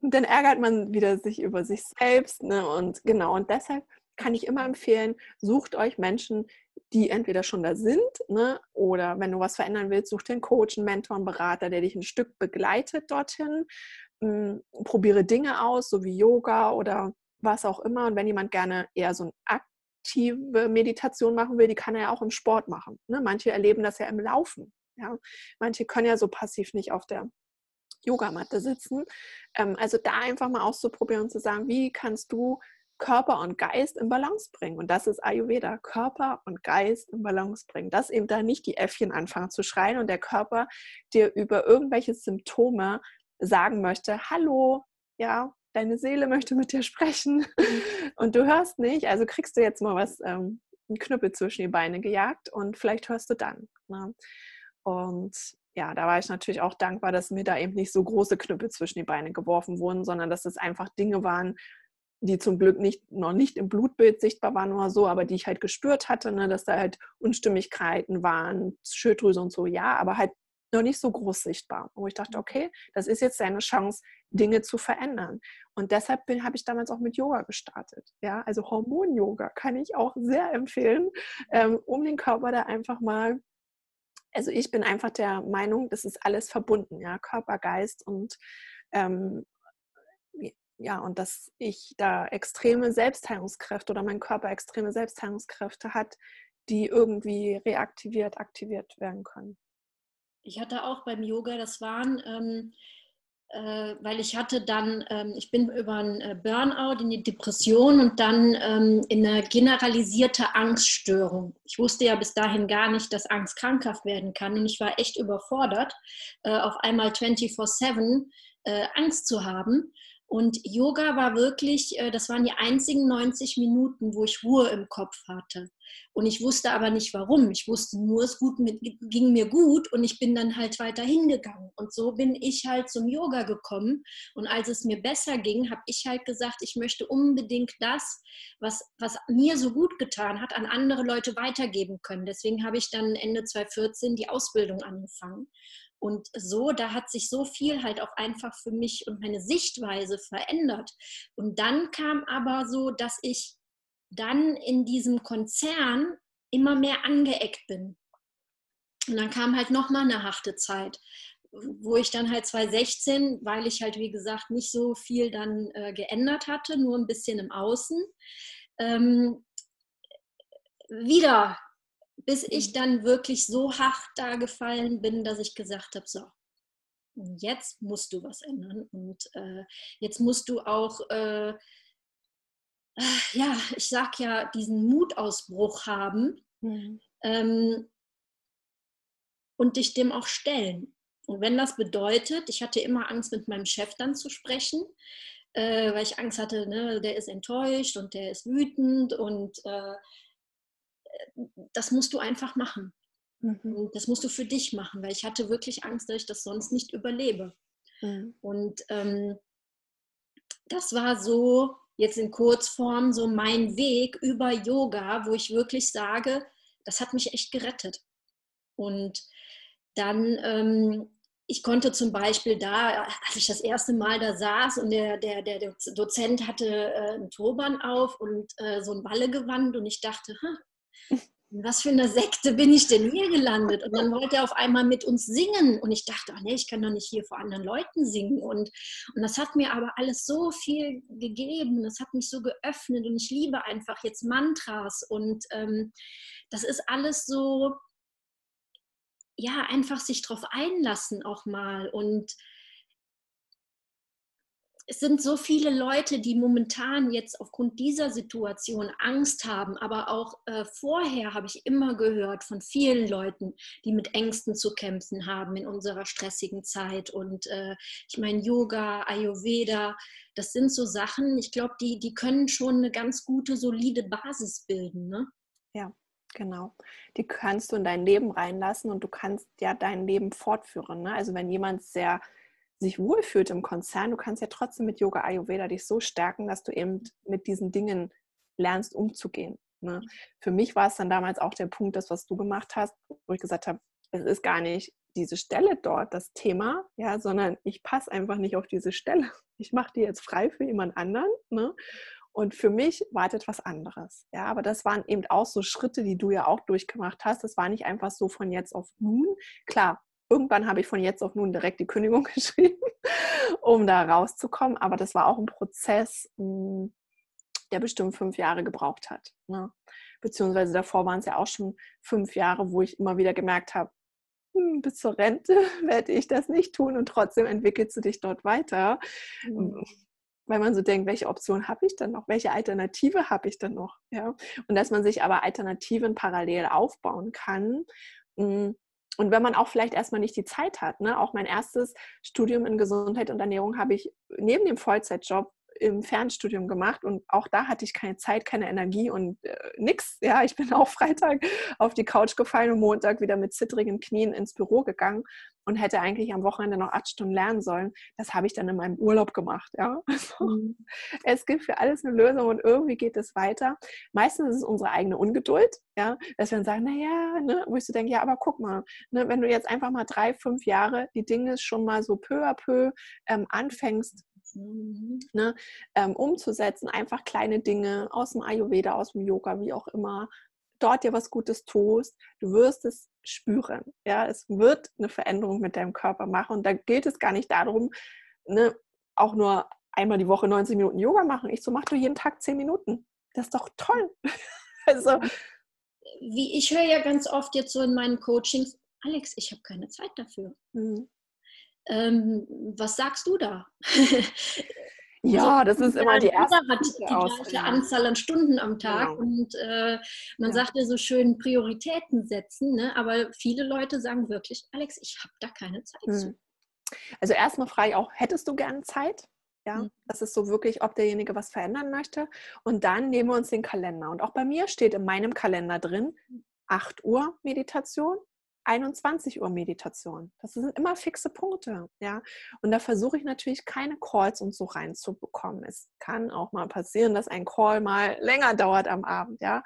Und dann ärgert man wieder sich über sich selbst. Ne? Und genau, und deshalb kann ich immer empfehlen, sucht euch Menschen, die entweder schon da sind, ne, oder wenn du was verändern willst, such dir einen Coach, einen Mentor, einen Berater, der dich ein Stück begleitet dorthin. Hm, probiere Dinge aus, so wie Yoga oder was auch immer. Und wenn jemand gerne eher so eine aktive Meditation machen will, die kann er ja auch im Sport machen. Ne? Manche erleben das ja im Laufen. Ja? Manche können ja so passiv nicht auf der Yogamatte sitzen. Ähm, also da einfach mal auszuprobieren und zu sagen, wie kannst du Körper und Geist in Balance bringen. Und das ist Ayurveda. Körper und Geist in Balance bringen. Dass eben da nicht die Äffchen anfangen zu schreien und der Körper dir über irgendwelche Symptome sagen möchte, hallo, ja, deine Seele möchte mit dir sprechen und du hörst nicht, also kriegst du jetzt mal was, ähm, einen Knüppel zwischen die Beine gejagt und vielleicht hörst du dann. Ne? Und ja, da war ich natürlich auch dankbar, dass mir da eben nicht so große Knüppel zwischen die Beine geworfen wurden, sondern dass es einfach Dinge waren, die zum Glück nicht, noch nicht im Blutbild sichtbar waren oder so, aber die ich halt gespürt hatte, ne, dass da halt Unstimmigkeiten waren, Schilddrüse und so, ja, aber halt noch nicht so groß sichtbar. Wo ich dachte, okay, das ist jetzt deine Chance, Dinge zu verändern. Und deshalb habe ich damals auch mit Yoga gestartet. Ja, also Hormon-Yoga kann ich auch sehr empfehlen, ähm, um den Körper da einfach mal also ich bin einfach der Meinung, das ist alles verbunden, ja, Körper, Geist und ähm, ja, und dass ich da extreme Selbstheilungskräfte oder mein Körper extreme Selbstheilungskräfte hat, die irgendwie reaktiviert, aktiviert werden können. Ich hatte auch beim Yoga, das waren, ähm, äh, weil ich hatte dann, ähm, ich bin über einen äh, Burnout in die Depression und dann ähm, in eine generalisierte Angststörung. Ich wusste ja bis dahin gar nicht, dass Angst krankhaft werden kann und ich war echt überfordert, äh, auf einmal 24-7 äh, Angst zu haben. Und Yoga war wirklich, äh, das waren die einzigen 90 Minuten, wo ich Ruhe im Kopf hatte. Und ich wusste aber nicht warum. Ich wusste nur, es ging mir gut und ich bin dann halt weiter hingegangen. Und so bin ich halt zum Yoga gekommen. Und als es mir besser ging, habe ich halt gesagt, ich möchte unbedingt das, was, was mir so gut getan hat, an andere Leute weitergeben können. Deswegen habe ich dann Ende 2014 die Ausbildung angefangen. Und so, da hat sich so viel halt auch einfach für mich und meine Sichtweise verändert. Und dann kam aber so, dass ich dann in diesem Konzern immer mehr angeeckt bin. Und dann kam halt nochmal eine harte Zeit, wo ich dann halt 2016, weil ich halt wie gesagt nicht so viel dann äh, geändert hatte, nur ein bisschen im Außen, ähm, wieder bis ich mhm. dann wirklich so hart da gefallen bin, dass ich gesagt habe, so, jetzt musst du was ändern und äh, jetzt musst du auch, äh, ja, ich sag ja, diesen Mutausbruch haben mhm. ähm, und dich dem auch stellen. Und wenn das bedeutet, ich hatte immer Angst, mit meinem Chef dann zu sprechen, äh, weil ich Angst hatte, ne, der ist enttäuscht und der ist wütend und äh, das musst du einfach machen. Mhm. Das musst du für dich machen, weil ich hatte wirklich Angst, dass ich das sonst nicht überlebe. Mhm. Und ähm, das war so, jetzt in Kurzform, so mein Weg über Yoga, wo ich wirklich sage, das hat mich echt gerettet. Und dann, ähm, ich konnte zum Beispiel da, als ich das erste Mal da saß und der, der, der Dozent hatte äh, einen Turban auf und äh, so ein Wallegewand und ich dachte, in was für eine Sekte bin ich denn hier gelandet? Und dann wollte er auf einmal mit uns singen. Und ich dachte, ach nee, ich kann doch nicht hier vor anderen Leuten singen. Und, und das hat mir aber alles so viel gegeben. Das hat mich so geöffnet. Und ich liebe einfach jetzt Mantras. Und ähm, das ist alles so, ja, einfach sich drauf einlassen auch mal. Und es sind so viele Leute, die momentan jetzt aufgrund dieser Situation Angst haben, aber auch äh, vorher habe ich immer gehört von vielen Leuten, die mit Ängsten zu kämpfen haben in unserer stressigen Zeit. Und äh, ich meine, Yoga, Ayurveda, das sind so Sachen, ich glaube, die, die können schon eine ganz gute, solide Basis bilden. Ne? Ja, Genau. Die kannst du in dein Leben reinlassen und du kannst ja dein Leben fortführen. Ne? Also wenn jemand sehr sich wohlfühlt im Konzern, du kannst ja trotzdem mit Yoga Ayurveda dich so stärken, dass du eben mit diesen Dingen lernst umzugehen. Ne? Für mich war es dann damals auch der Punkt, das, was du gemacht hast, wo ich gesagt habe, es ist gar nicht diese Stelle dort das Thema, ja, sondern ich passe einfach nicht auf diese Stelle. Ich mache die jetzt frei für jemand anderen. Ne? Und für mich wartet was anderes. Ja, aber das waren eben auch so Schritte, die du ja auch durchgemacht hast. Das war nicht einfach so von jetzt auf nun. Klar, irgendwann habe ich von jetzt auf nun direkt die Kündigung geschrieben, um da rauszukommen. Aber das war auch ein Prozess, hm, der bestimmt fünf Jahre gebraucht hat. Ne? Beziehungsweise davor waren es ja auch schon fünf Jahre, wo ich immer wieder gemerkt habe, hm, bis zur Rente werde ich das nicht tun und trotzdem entwickelst du dich dort weiter. Mhm. Weil man so denkt, welche Option habe ich dann noch? Welche Alternative habe ich dann noch? Ja? Und dass man sich aber Alternativen parallel aufbauen kann, hm, und wenn man auch vielleicht erstmal nicht die Zeit hat, ne? auch mein erstes Studium in Gesundheit und Ernährung habe ich neben dem Vollzeitjob im Fernstudium gemacht und auch da hatte ich keine Zeit, keine Energie und äh, nix. Ja, ich bin auch Freitag auf die Couch gefallen und Montag wieder mit zittrigen Knien ins Büro gegangen und hätte eigentlich am Wochenende noch acht Stunden lernen sollen. Das habe ich dann in meinem Urlaub gemacht. Ja, also, mhm. es gibt für alles eine Lösung und irgendwie geht es weiter. Meistens ist es unsere eigene Ungeduld, ja, dass wir dann sagen, naja, ne, wo ich so denke, ja, aber guck mal, ne, wenn du jetzt einfach mal drei, fünf Jahre die Dinge schon mal so peu à peu ähm, anfängst. Ne, ähm, umzusetzen, einfach kleine Dinge aus dem Ayurveda, aus dem Yoga, wie auch immer, dort dir was Gutes tust, du wirst es spüren. Ja, es wird eine Veränderung mit deinem Körper machen. Und da geht es gar nicht darum, ne, auch nur einmal die Woche 90 Minuten Yoga machen. Ich so, mach du jeden Tag 10 Minuten. Das ist doch toll. also, wie ich höre ja ganz oft jetzt so in meinen Coachings, Alex, ich habe keine Zeit dafür. Mhm. Ähm, was sagst du da? Ja, also, das ist immer die erste. hat die gleiche Anzahl an Stunden am Tag genau. und äh, man ja. sagt ja so schön Prioritäten setzen, ne? aber viele Leute sagen wirklich, Alex, ich habe da keine Zeit hm. zu. Also erstmal frage ich auch, hättest du gerne Zeit? Ja, hm. das ist so wirklich, ob derjenige was verändern möchte. Und dann nehmen wir uns den Kalender. Und auch bei mir steht in meinem Kalender drin, 8 Uhr Meditation, 21 Uhr Meditation. Das sind immer fixe Punkte, ja. Und da versuche ich natürlich keine Calls und so reinzubekommen. Es kann auch mal passieren, dass ein Call mal länger dauert am Abend, ja.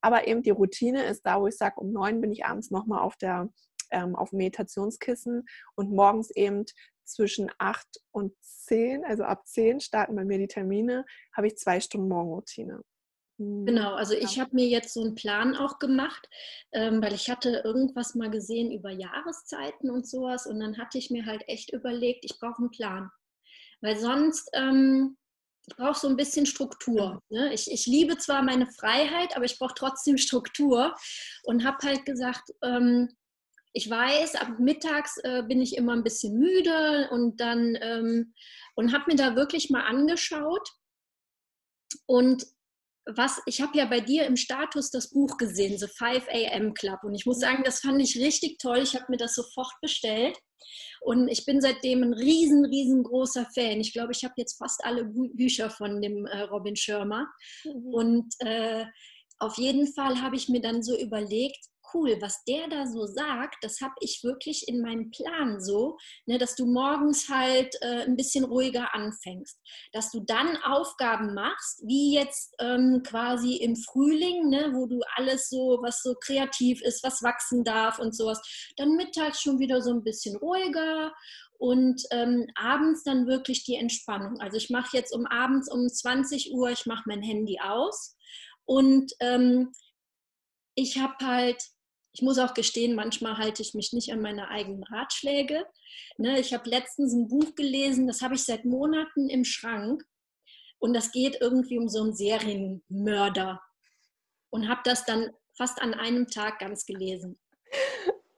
Aber eben die Routine ist da, wo ich sage, um neun bin ich abends nochmal auf der ähm, auf dem Meditationskissen und morgens eben zwischen acht und zehn, also ab zehn starten bei mir die Termine, habe ich zwei Stunden Morgenroutine. Mhm. Genau, also ich habe mir jetzt so einen Plan auch gemacht, ähm, weil ich hatte irgendwas mal gesehen über Jahreszeiten und sowas und dann hatte ich mir halt echt überlegt, ich brauche einen Plan. Weil sonst, ähm, ich brauche so ein bisschen Struktur. Ne? Ich, ich liebe zwar meine Freiheit, aber ich brauche trotzdem Struktur und habe halt gesagt, ähm, ich weiß, ab mittags äh, bin ich immer ein bisschen müde und dann ähm, und habe mir da wirklich mal angeschaut und was, ich habe ja bei dir im Status das Buch gesehen, The 5 AM Club. Und ich muss sagen, das fand ich richtig toll. Ich habe mir das sofort bestellt. Und ich bin seitdem ein riesen, riesengroßer Fan. Ich glaube, ich habe jetzt fast alle Bü Bücher von dem äh, Robin Schirmer. Mhm. Und äh, auf jeden Fall habe ich mir dann so überlegt, cool, was der da so sagt, das habe ich wirklich in meinem Plan so, ne, dass du morgens halt äh, ein bisschen ruhiger anfängst, dass du dann Aufgaben machst, wie jetzt ähm, quasi im Frühling, ne, wo du alles so, was so kreativ ist, was wachsen darf und sowas, dann mittags schon wieder so ein bisschen ruhiger und ähm, abends dann wirklich die Entspannung. Also ich mache jetzt um abends um 20 Uhr, ich mache mein Handy aus und ähm, ich habe halt ich muss auch gestehen, manchmal halte ich mich nicht an meine eigenen Ratschläge. Ne, ich habe letztens ein Buch gelesen, das habe ich seit Monaten im Schrank. Und das geht irgendwie um so einen Serienmörder. Und habe das dann fast an einem Tag ganz gelesen.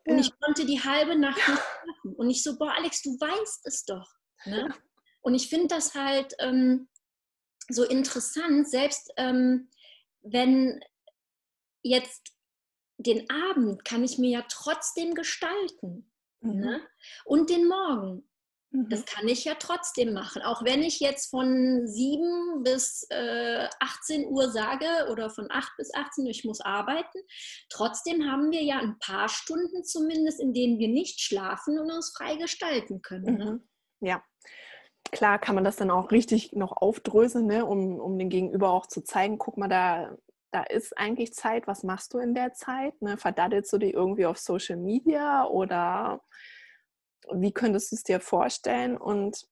Ja. Und ich konnte die halbe Nacht nicht schlafen. Und ich so, boah, Alex, du weißt es doch. Ne? Und ich finde das halt ähm, so interessant, selbst ähm, wenn jetzt den Abend kann ich mir ja trotzdem gestalten. Mhm. Ne? Und den Morgen. Mhm. Das kann ich ja trotzdem machen. Auch wenn ich jetzt von 7 bis äh, 18 Uhr sage oder von 8 bis 18 Uhr, ich muss arbeiten. Trotzdem haben wir ja ein paar Stunden zumindest, in denen wir nicht schlafen und uns frei gestalten können. Ne? Mhm. Ja. Klar kann man das dann auch richtig noch aufdröseln, ne? um, um den Gegenüber auch zu zeigen, guck mal, da da ist eigentlich Zeit, was machst du in der Zeit? Ne? Verdaddelst du die irgendwie auf Social Media oder wie könntest du es dir vorstellen? Und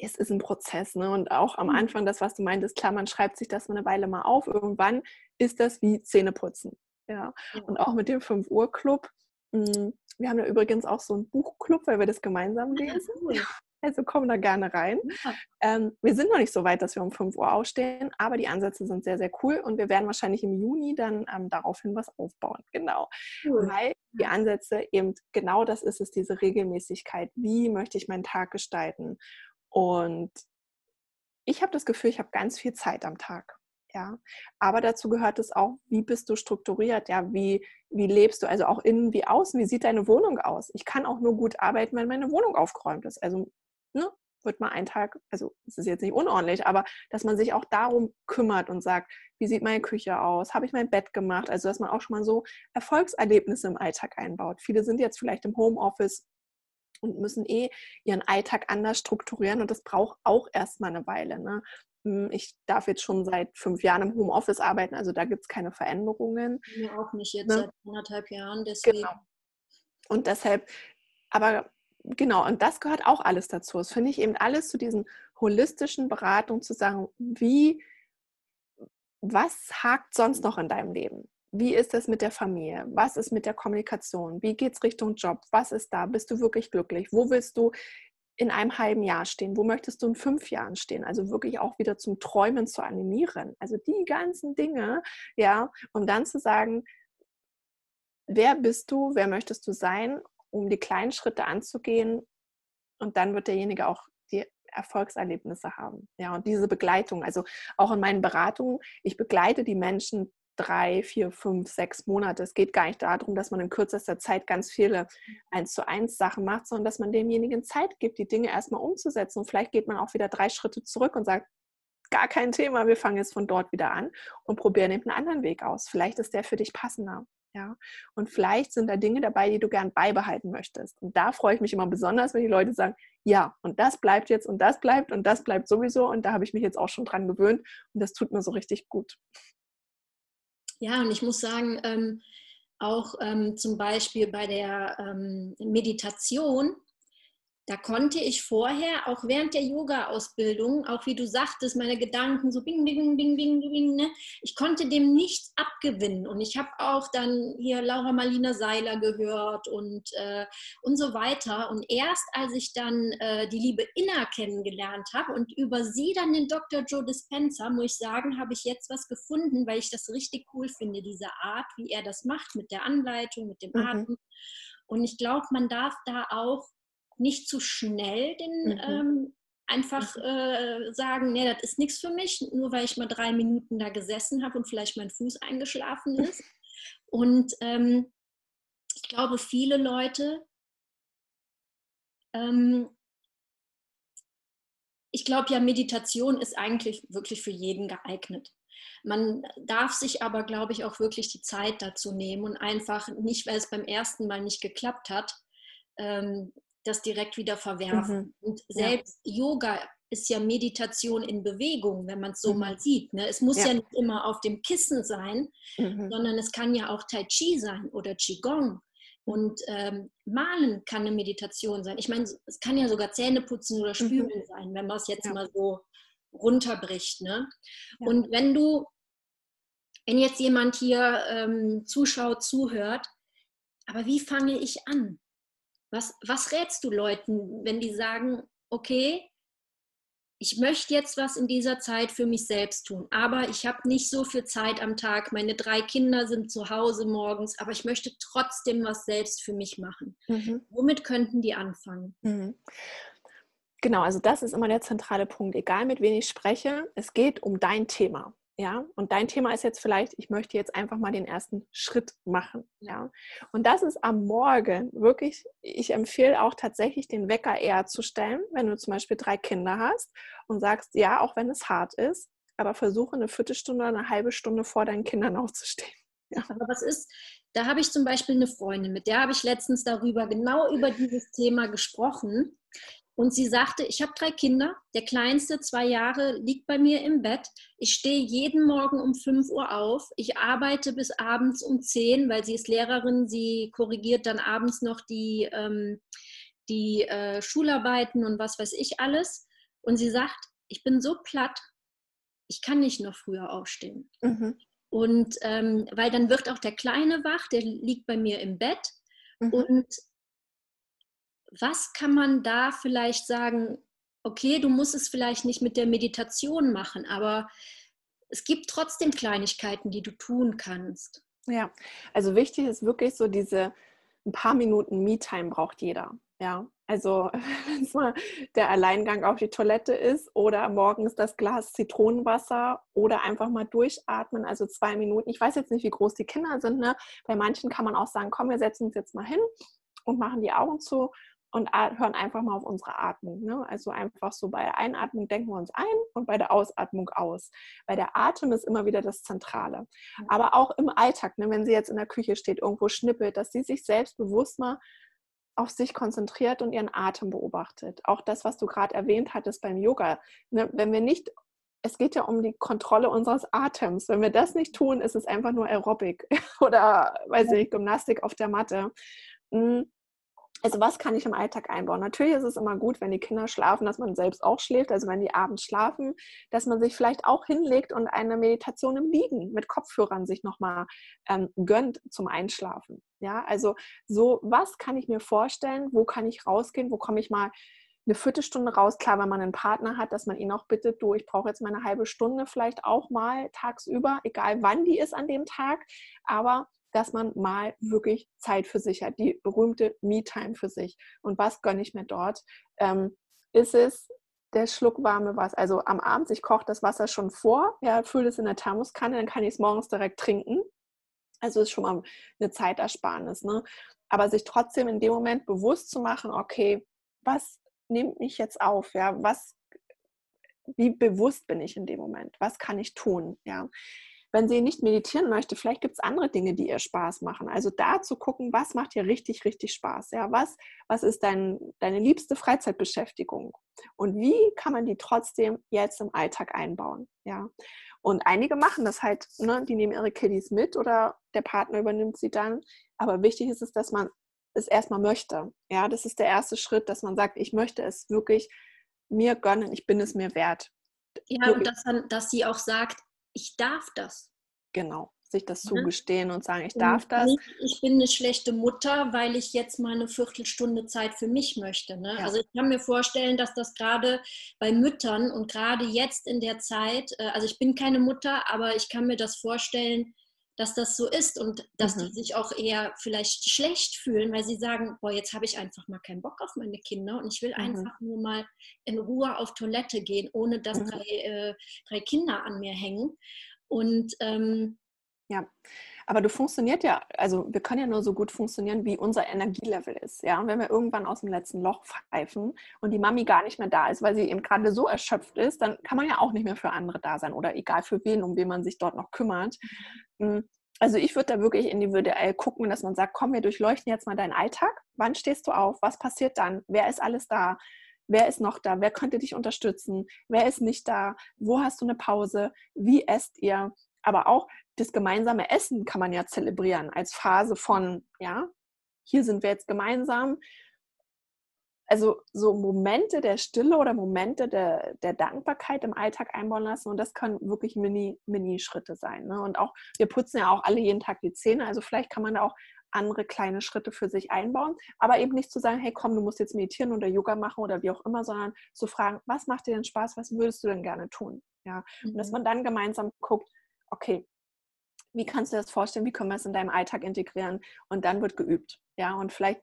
es ist ein Prozess. Ne? Und auch am mhm. Anfang, das, was du meintest, klar, man schreibt sich das eine Weile mal auf. Irgendwann ist das wie Zähneputzen. Ja. Und auch mit dem 5 Uhr Club. Hm, wir haben ja übrigens auch so einen Buchclub, weil wir das gemeinsam ah, lesen. Ja, also komm da gerne rein. Ja. Ähm, wir sind noch nicht so weit, dass wir um 5 Uhr aufstehen, aber die Ansätze sind sehr, sehr cool und wir werden wahrscheinlich im Juni dann ähm, daraufhin was aufbauen. Genau. Cool. Weil die Ansätze eben genau das ist es, diese Regelmäßigkeit. Wie möchte ich meinen Tag gestalten? Und ich habe das Gefühl, ich habe ganz viel Zeit am Tag. Ja, aber dazu gehört es auch, wie bist du strukturiert? Ja, wie, wie lebst du? Also auch innen wie außen. Wie sieht deine Wohnung aus? Ich kann auch nur gut arbeiten, wenn meine Wohnung aufgeräumt ist. Also ne, wird mal ein Tag, also es ist jetzt nicht unordentlich, aber dass man sich auch darum kümmert und sagt, wie sieht meine Küche aus? Habe ich mein Bett gemacht? Also dass man auch schon mal so Erfolgserlebnisse im Alltag einbaut. Viele sind jetzt vielleicht im Homeoffice und müssen eh ihren Alltag anders strukturieren und das braucht auch erstmal eine Weile. Ne? Hm, ich darf jetzt schon seit fünf Jahren im Homeoffice arbeiten, also da gibt es keine Veränderungen. Mir auch nicht jetzt ne? seit anderthalb Jahren, deswegen. Genau. Und deshalb, aber genau, und das gehört auch alles dazu. Das finde ich eben alles zu diesen holistischen Beratungen zu sagen, wie, was hakt sonst noch in deinem Leben? wie ist es mit der Familie? Was ist mit der Kommunikation? Wie geht es Richtung Job? Was ist da? Bist du wirklich glücklich? Wo willst du in einem halben Jahr stehen? Wo möchtest du in fünf Jahren stehen? Also wirklich auch wieder zum Träumen zu animieren. Also die ganzen Dinge, ja, um dann zu sagen, wer bist du? Wer möchtest du sein? Um die kleinen Schritte anzugehen. Und dann wird derjenige auch die Erfolgserlebnisse haben. Ja, und diese Begleitung, also auch in meinen Beratungen, ich begleite die Menschen drei, vier, fünf, sechs Monate. Es geht gar nicht darum, dass man in kürzester Zeit ganz viele eins zu eins Sachen macht, sondern dass man demjenigen Zeit gibt, die Dinge erstmal umzusetzen. Und vielleicht geht man auch wieder drei Schritte zurück und sagt, gar kein Thema, wir fangen jetzt von dort wieder an und probieren eben einen anderen Weg aus. Vielleicht ist der für dich passender. Ja, und vielleicht sind da Dinge dabei, die du gern beibehalten möchtest. Und da freue ich mich immer besonders, wenn die Leute sagen, ja, und das bleibt jetzt und das bleibt und das bleibt sowieso. Und da habe ich mich jetzt auch schon dran gewöhnt und das tut mir so richtig gut. Ja, und ich muss sagen, ähm, auch ähm, zum Beispiel bei der ähm, Meditation, da konnte ich vorher, auch während der Yoga-Ausbildung, auch wie du sagtest, meine Gedanken so bing, bing, bing, bing, bing, ne? ich konnte dem nichts abgewinnen. Und ich habe auch dann hier Laura Marlina Seiler gehört und, äh, und so weiter. Und erst als ich dann äh, die liebe Inna kennengelernt habe und über sie dann den Dr. Joe Dispenza, muss ich sagen, habe ich jetzt was gefunden, weil ich das richtig cool finde, diese Art, wie er das macht mit der Anleitung, mit dem mhm. Atem. Und ich glaube, man darf da auch nicht zu schnell den mhm. ähm, einfach mhm. äh, sagen, nee, das ist nichts für mich, nur weil ich mal drei Minuten da gesessen habe und vielleicht mein Fuß eingeschlafen ist. Und ähm, ich glaube, viele Leute, ähm, ich glaube ja, Meditation ist eigentlich wirklich für jeden geeignet. Man darf sich aber, glaube ich, auch wirklich die Zeit dazu nehmen und einfach nicht, weil es beim ersten Mal nicht geklappt hat, ähm, das direkt wieder verwerfen. Mhm. Und selbst ja. Yoga ist ja Meditation in Bewegung, wenn man es so mhm. mal sieht. Ne? Es muss ja. ja. nicht immer auf dem Kissen sein, mhm. sondern es kann ja auch Tai Chi sein oder Qigong. Und ähm, Malen kann eine Meditation sein. Ich meine, es kann ja sogar Zähneputzen oder mhm. Spülen sein, wenn man es jetzt ja. mal so runterbricht. Ne? Und wenn du, wenn jetzt jemand hier ähm, zuschaut, zuhört, aber wie fange ich an? Was, was rätst du Leuten, wenn die sagen, okay, ich möchte jetzt was in dieser Zeit für mich selbst tun, aber ich habe nicht so viel Zeit am Tag. Meine drei Kinder sind zu Hause morgens, aber ich möchte trotzdem was selbst für mich machen. Mhm. Womit könnten die anfangen? Mhm. Genau, also das ist immer der zentrale Punkt. Egal mit wem ich spreche, es geht um dein Thema. Ja, und dein Thema ist jetzt vielleicht, ich möchte jetzt einfach mal den ersten Schritt machen. Ja, und das ist am Morgen wirklich, ich empfehle auch tatsächlich den Wecker eher zu stellen, wenn du zum Beispiel drei Kinder hast und sagst, ja, auch wenn es hart ist, aber versuche eine Viertelstunde eine halbe Stunde vor deinen Kindern aufzustehen. Ja. Aber was ist, da habe ich zum Beispiel eine Freundin, mit der habe ich letztens darüber, genau über dieses Thema gesprochen. Und sie sagte, ich habe drei Kinder, der kleinste, zwei Jahre, liegt bei mir im Bett. Ich stehe jeden Morgen um 5 Uhr auf. Ich arbeite bis abends um 10, weil sie ist Lehrerin. Sie korrigiert dann abends noch die, ähm, die äh, Schularbeiten und was weiß ich alles. Und sie sagt, ich bin so platt, ich kann nicht noch früher aufstehen. Mhm. Und ähm, weil dann wird auch der Kleine wach, der liegt bei mir im Bett. Mhm. Und was kann man da vielleicht sagen, okay, du musst es vielleicht nicht mit der Meditation machen, aber es gibt trotzdem Kleinigkeiten, die du tun kannst. Ja, also wichtig ist wirklich so diese ein paar Minuten Me-Time braucht jeder. Ja, also wenn es mal der Alleingang auf die Toilette ist oder morgens das Glas Zitronenwasser oder einfach mal durchatmen, also zwei Minuten. Ich weiß jetzt nicht, wie groß die Kinder sind. Ne? Bei manchen kann man auch sagen, komm, wir setzen uns jetzt mal hin und machen die Augen zu und hören einfach mal auf unsere Atmung. Ne? Also einfach so bei der Einatmung denken wir uns ein und bei der Ausatmung aus. Weil der Atem ist immer wieder das Zentrale. Aber auch im Alltag, ne, wenn sie jetzt in der Küche steht, irgendwo schnippelt, dass sie sich selbst bewusst mal auf sich konzentriert und ihren Atem beobachtet. Auch das, was du gerade erwähnt hattest beim Yoga. Ne? Wenn wir nicht es geht ja um die Kontrolle unseres Atems. Wenn wir das nicht tun, ist es einfach nur Aerobic oder, weiß ich, Gymnastik auf der Matte. Hm, also was kann ich im Alltag einbauen? Natürlich ist es immer gut, wenn die Kinder schlafen, dass man selbst auch schläft. Also wenn die abends schlafen, dass man sich vielleicht auch hinlegt und eine Meditation im Liegen mit Kopfhörern sich nochmal ähm, gönnt zum Einschlafen. Ja, also so, was kann ich mir vorstellen? Wo kann ich rausgehen? Wo komme ich mal eine Viertelstunde raus? Klar, wenn man einen Partner hat, dass man ihn auch bittet, du, ich brauche jetzt mal eine halbe Stunde vielleicht auch mal tagsüber, egal wann die ist an dem Tag. Aber dass man mal wirklich Zeit für sich hat, die berühmte Me-Time für sich. Und was gönne ich mir dort? Ähm, ist es der Schluck warme Wasser? Also am Abend, ich koche das Wasser schon vor, ja, fülle es in der Thermoskanne, dann kann ich es morgens direkt trinken. Also ist schon mal eine Zeitersparnis. Ne? Aber sich trotzdem in dem Moment bewusst zu machen, okay, was nimmt mich jetzt auf? Ja, was, wie bewusst bin ich in dem Moment? Was kann ich tun? Ja, wenn sie nicht meditieren möchte, vielleicht gibt es andere Dinge, die ihr Spaß machen. Also da zu gucken, was macht ihr richtig, richtig Spaß? Ja, was, was ist dein, deine liebste Freizeitbeschäftigung? Und wie kann man die trotzdem jetzt im Alltag einbauen? Ja. Und einige machen das halt, ne, die nehmen ihre Kiddies mit oder der Partner übernimmt sie dann. Aber wichtig ist es, dass man es erstmal möchte. Ja, das ist der erste Schritt, dass man sagt, ich möchte es wirklich mir gönnen, ich bin es mir wert. Ja, und dass, dann, dass sie auch sagt, ich darf das. Genau, sich das zugestehen und sagen, ich darf das. Nicht, ich bin eine schlechte Mutter, weil ich jetzt mal eine Viertelstunde Zeit für mich möchte. Ne? Ja. Also ich kann mir vorstellen, dass das gerade bei Müttern und gerade jetzt in der Zeit, äh, also ich bin keine Mutter, aber ich kann mir das vorstellen, dass das so ist und dass mhm. die sich auch eher vielleicht schlecht fühlen, weil sie sagen, boah, jetzt habe ich einfach mal keinen Bock auf meine Kinder und ich will mhm. einfach nur mal in Ruhe auf Toilette gehen, ohne dass mhm. drei, äh, drei Kinder an mir hängen. Und ähm, ja, aber du funktioniert ja, also wir können ja nur so gut funktionieren, wie unser Energielevel ist. Ja, und wenn wir irgendwann aus dem letzten Loch pfeifen und die Mami gar nicht mehr da ist, weil sie eben gerade so erschöpft ist, dann kann man ja auch nicht mehr für andere da sein oder egal für wen, um wen man sich dort noch kümmert. Hm, also ich würde da wirklich individuell gucken, dass man sagt, komm, wir durchleuchten jetzt mal deinen Alltag. Wann stehst du auf? Was passiert dann? Wer ist alles da? Wer ist noch da? Wer könnte dich unterstützen? Wer ist nicht da? Wo hast du eine Pause? Wie esst ihr? Aber auch das gemeinsame Essen kann man ja zelebrieren als Phase von, ja, hier sind wir jetzt gemeinsam. Also so Momente der Stille oder Momente der, der Dankbarkeit im Alltag einbauen lassen und das können wirklich Mini-Schritte Mini sein. Ne? Und auch, wir putzen ja auch alle jeden Tag die Zähne, also vielleicht kann man da auch andere kleine Schritte für sich einbauen, aber eben nicht zu sagen, hey komm, du musst jetzt meditieren oder Yoga machen oder wie auch immer, sondern zu fragen, was macht dir denn Spaß, was würdest du denn gerne tun? Ja, mhm. und dass mhm. man dann gemeinsam guckt, okay, wie kannst du das vorstellen, wie können wir es in deinem Alltag integrieren? Und dann wird geübt. Ja, und vielleicht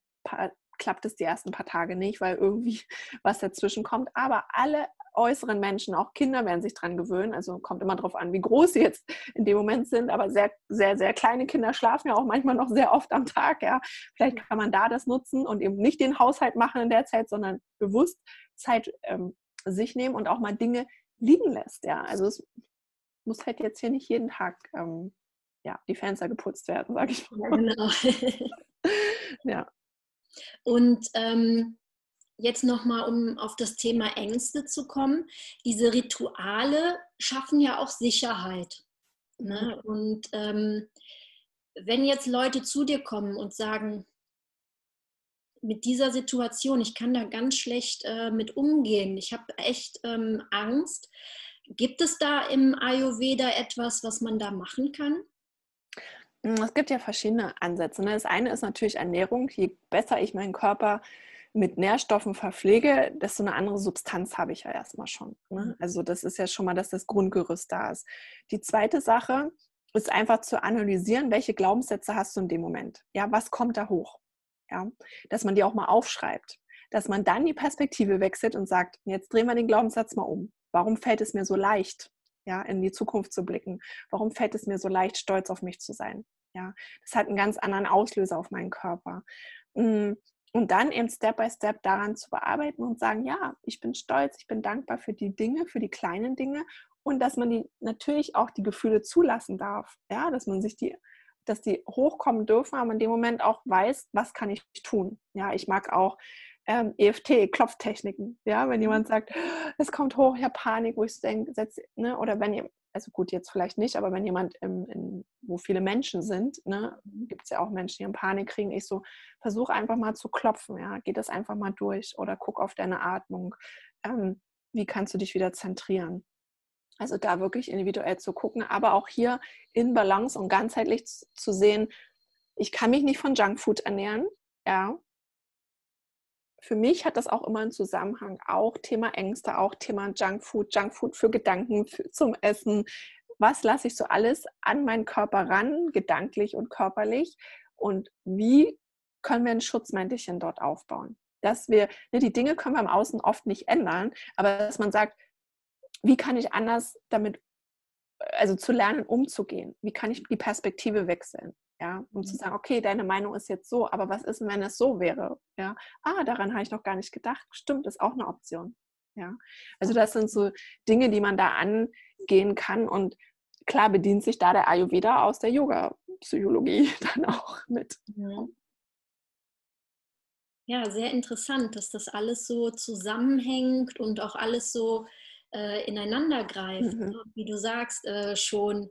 klappt es die ersten paar Tage nicht, weil irgendwie was dazwischen kommt. Aber alle äußeren Menschen, auch Kinder werden sich dran gewöhnen. Also kommt immer darauf an, wie groß sie jetzt in dem Moment sind. Aber sehr, sehr, sehr kleine Kinder schlafen ja auch manchmal noch sehr oft am Tag. Ja, vielleicht kann man da das nutzen und eben nicht den Haushalt machen in der Zeit, sondern bewusst Zeit ähm, sich nehmen und auch mal Dinge liegen lässt. Ja, also es muss halt jetzt hier nicht jeden Tag ähm, ja, die Fenster geputzt werden, sage ich mal. Ja, genau. ja. Und ähm, jetzt nochmal, um auf das Thema Ängste zu kommen. Diese Rituale schaffen ja auch Sicherheit. Ne? Mhm. Und ähm, wenn jetzt Leute zu dir kommen und sagen, mit dieser Situation, ich kann da ganz schlecht äh, mit umgehen, ich habe echt ähm, Angst, gibt es da im Ayurveda etwas, was man da machen kann? Hm, es gibt ja verschiedene Ansätze. Ne? Das eine ist natürlich Ernährung. Je besser ich meinen Körper mit Nährstoffen verpflege, desto eine andere Substanz habe ich ja erstmal schon. Ne? Mhm. Also das ist ja schon mal, dass das Grundgerüst da ist. Die zweite Sache ist einfach zu analysieren, welche Glaubenssätze hast du in dem Moment. Ja, was kommt da hoch? Ja, dass man die auch mal aufschreibt. Dass man dann die Perspektive wechselt und sagt, jetzt drehen wir den Glaubenssatz mal um. Warum fällt es mir so leicht, ja, in die Zukunft zu blicken? Warum fällt es mir so leicht, stolz auf mich zu sein? Ja, das hat einen ganz anderen Auslöser auf meinen Körper. Mm, und dann eben Step by Step daran zu bearbeiten und sagen, ja, ich bin stolz, ich bin dankbar für die Dinge, für die kleinen Dinge und dass man die natürlich auch die Gefühle zulassen darf. Ja, dass man sich die, dass die hochkommen dürfen, aber in dem Moment auch weiß, was kann ich tun. Ja, ich mag auch ähm, EFT-Klopftechniken. Ja, wenn mhm. jemand sagt, es kommt hoch, ich habe Panik, wo ich denke, ne? oder wenn ihr, also gut, jetzt vielleicht nicht, aber wenn jemand, im, in, wo viele Menschen sind, ne, mhm. gibt es ja auch Menschen, die Panik kriegen, ich so, versuch einfach mal zu klopfen, ja, geh das einfach mal durch oder guck auf deine Atmung. Ähm, wie kannst du dich wieder zentrieren? Also da wirklich individuell zu gucken, aber auch hier in Balance und ganzheitlich zu sehen, ich kann mich nicht von Junkfood ernähren, ja, für mich hat das auch immer einen Zusammenhang. Auch Thema Ängste, auch Thema Junkfood, Junkfood für Gedanken für, zum Essen. Was lasse ich so alles an meinen Körper ran, gedanklich und körperlich? Und wie können wir ein Schutzmäntelchen dort aufbauen? Dass wir, ne, die Dinge können wir im Außen oft nicht ändern, aber dass man sagt, wie kann ich anders damit, also zu lernen, umzugehen? Wie kann ich die Perspektive wechseln? Ja, um zu mhm. sagen, okay, deine Meinung ist jetzt so, aber was ist, wenn es so wäre? Ja, ah, daran habe ich noch gar nicht gedacht. Stimmt, ist auch eine Option. Ja, also das sind so Dinge, die man da angehen kann und klar bedient sich da der Ayurveda aus der Yoga-Psychologie dann auch mit. Ja, sehr interessant, dass das alles so zusammenhängt und auch alles so äh, ineinander greift. Mhm. Ne? Wie du sagst, äh, schon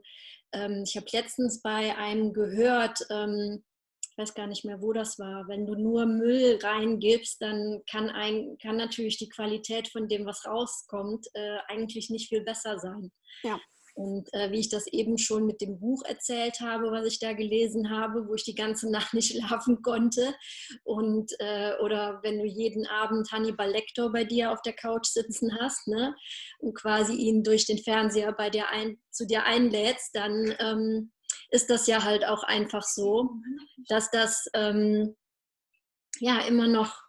ähm, ich habe letztens bei einem gehört, ähm, ich weiß gar nicht mehr, wo das war, wenn du nur Müll reingibst, dann kann, ein, kann natürlich die Qualität von dem, was rauskommt, äh, eigentlich nicht viel besser sein. Ja. Und äh, wie ich das eben schon mit dem Buch erzählt habe, was ich da gelesen habe, wo ich die ganze Nacht nicht schlafen konnte. Und, äh, oder wenn du jeden Abend Hannibal Lecter bei dir auf der Couch sitzen hast ne, und quasi ihn durch den Fernseher bei dir ein, zu dir einlädst, dann ähm, ist das ja halt auch einfach so, dass das ähm, ja immer noch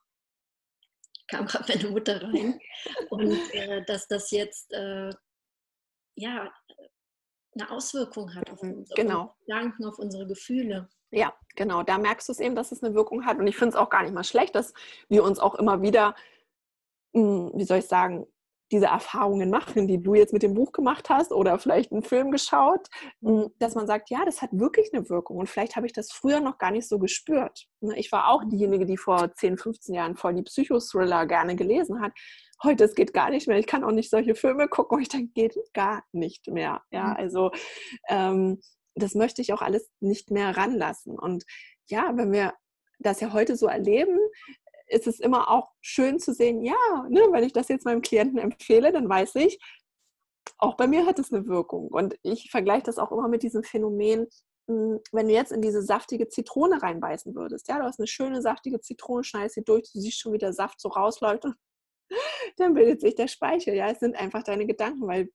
kam gerade meine Mutter rein und äh, dass das jetzt äh, ja eine Auswirkung hat auf mhm, unsere genau. Gedanken, auf unsere Gefühle. Ja, genau. Da merkst du es eben, dass es eine Wirkung hat. Und ich finde es auch gar nicht mal schlecht, dass wir uns auch immer wieder, hm, wie soll ich sagen, diese Erfahrungen machen, die du jetzt mit dem Buch gemacht hast oder vielleicht einen Film geschaut, hm, dass man sagt, ja, das hat wirklich eine Wirkung und vielleicht habe ich das früher noch gar nicht so gespürt. Ne, ich war auch diejenige, die vor 10, 15 Jahren voll die Psychothriller gerne gelesen hat heute, es geht gar nicht mehr, ich kann auch nicht solche Filme gucken, und ich denke, geht gar nicht mehr. Ja, mhm. also ähm, das möchte ich auch alles nicht mehr ranlassen. Und ja, wenn wir das ja heute so erleben, ist es immer auch schön zu sehen, ja, ne, wenn ich das jetzt meinem Klienten empfehle, dann weiß ich, auch bei mir hat es eine Wirkung. Und ich vergleiche das auch immer mit diesem Phänomen, hm, wenn du jetzt in diese saftige Zitrone reinbeißen würdest. Ja, du hast eine schöne saftige Zitrone, schneidest sie durch, du siehst schon, wie der Saft so rausläuft und dann bildet sich der Speichel. Ja, es sind einfach deine Gedanken, weil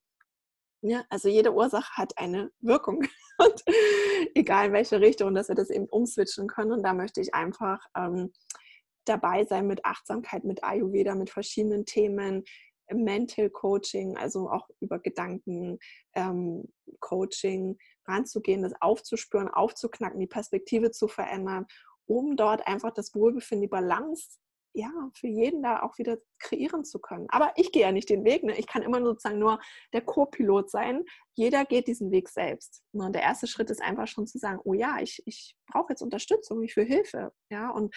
ja, also jede Ursache hat eine Wirkung. Und egal in welche Richtung, dass wir das eben umswitchen können. Und da möchte ich einfach ähm, dabei sein mit Achtsamkeit, mit Ayurveda, mit verschiedenen Themen, Mental Coaching, also auch über Gedanken ähm, Coaching ranzugehen, das aufzuspüren, aufzuknacken, die Perspektive zu verändern, um dort einfach das Wohlbefinden, die Balance ja, für jeden da auch wieder kreieren zu können. Aber ich gehe ja nicht den Weg. Ne? Ich kann immer sozusagen nur der Co-Pilot sein. Jeder geht diesen Weg selbst. Ne? Und der erste Schritt ist einfach schon zu sagen, oh ja, ich, ich brauche jetzt Unterstützung, ich will Hilfe. Ja, und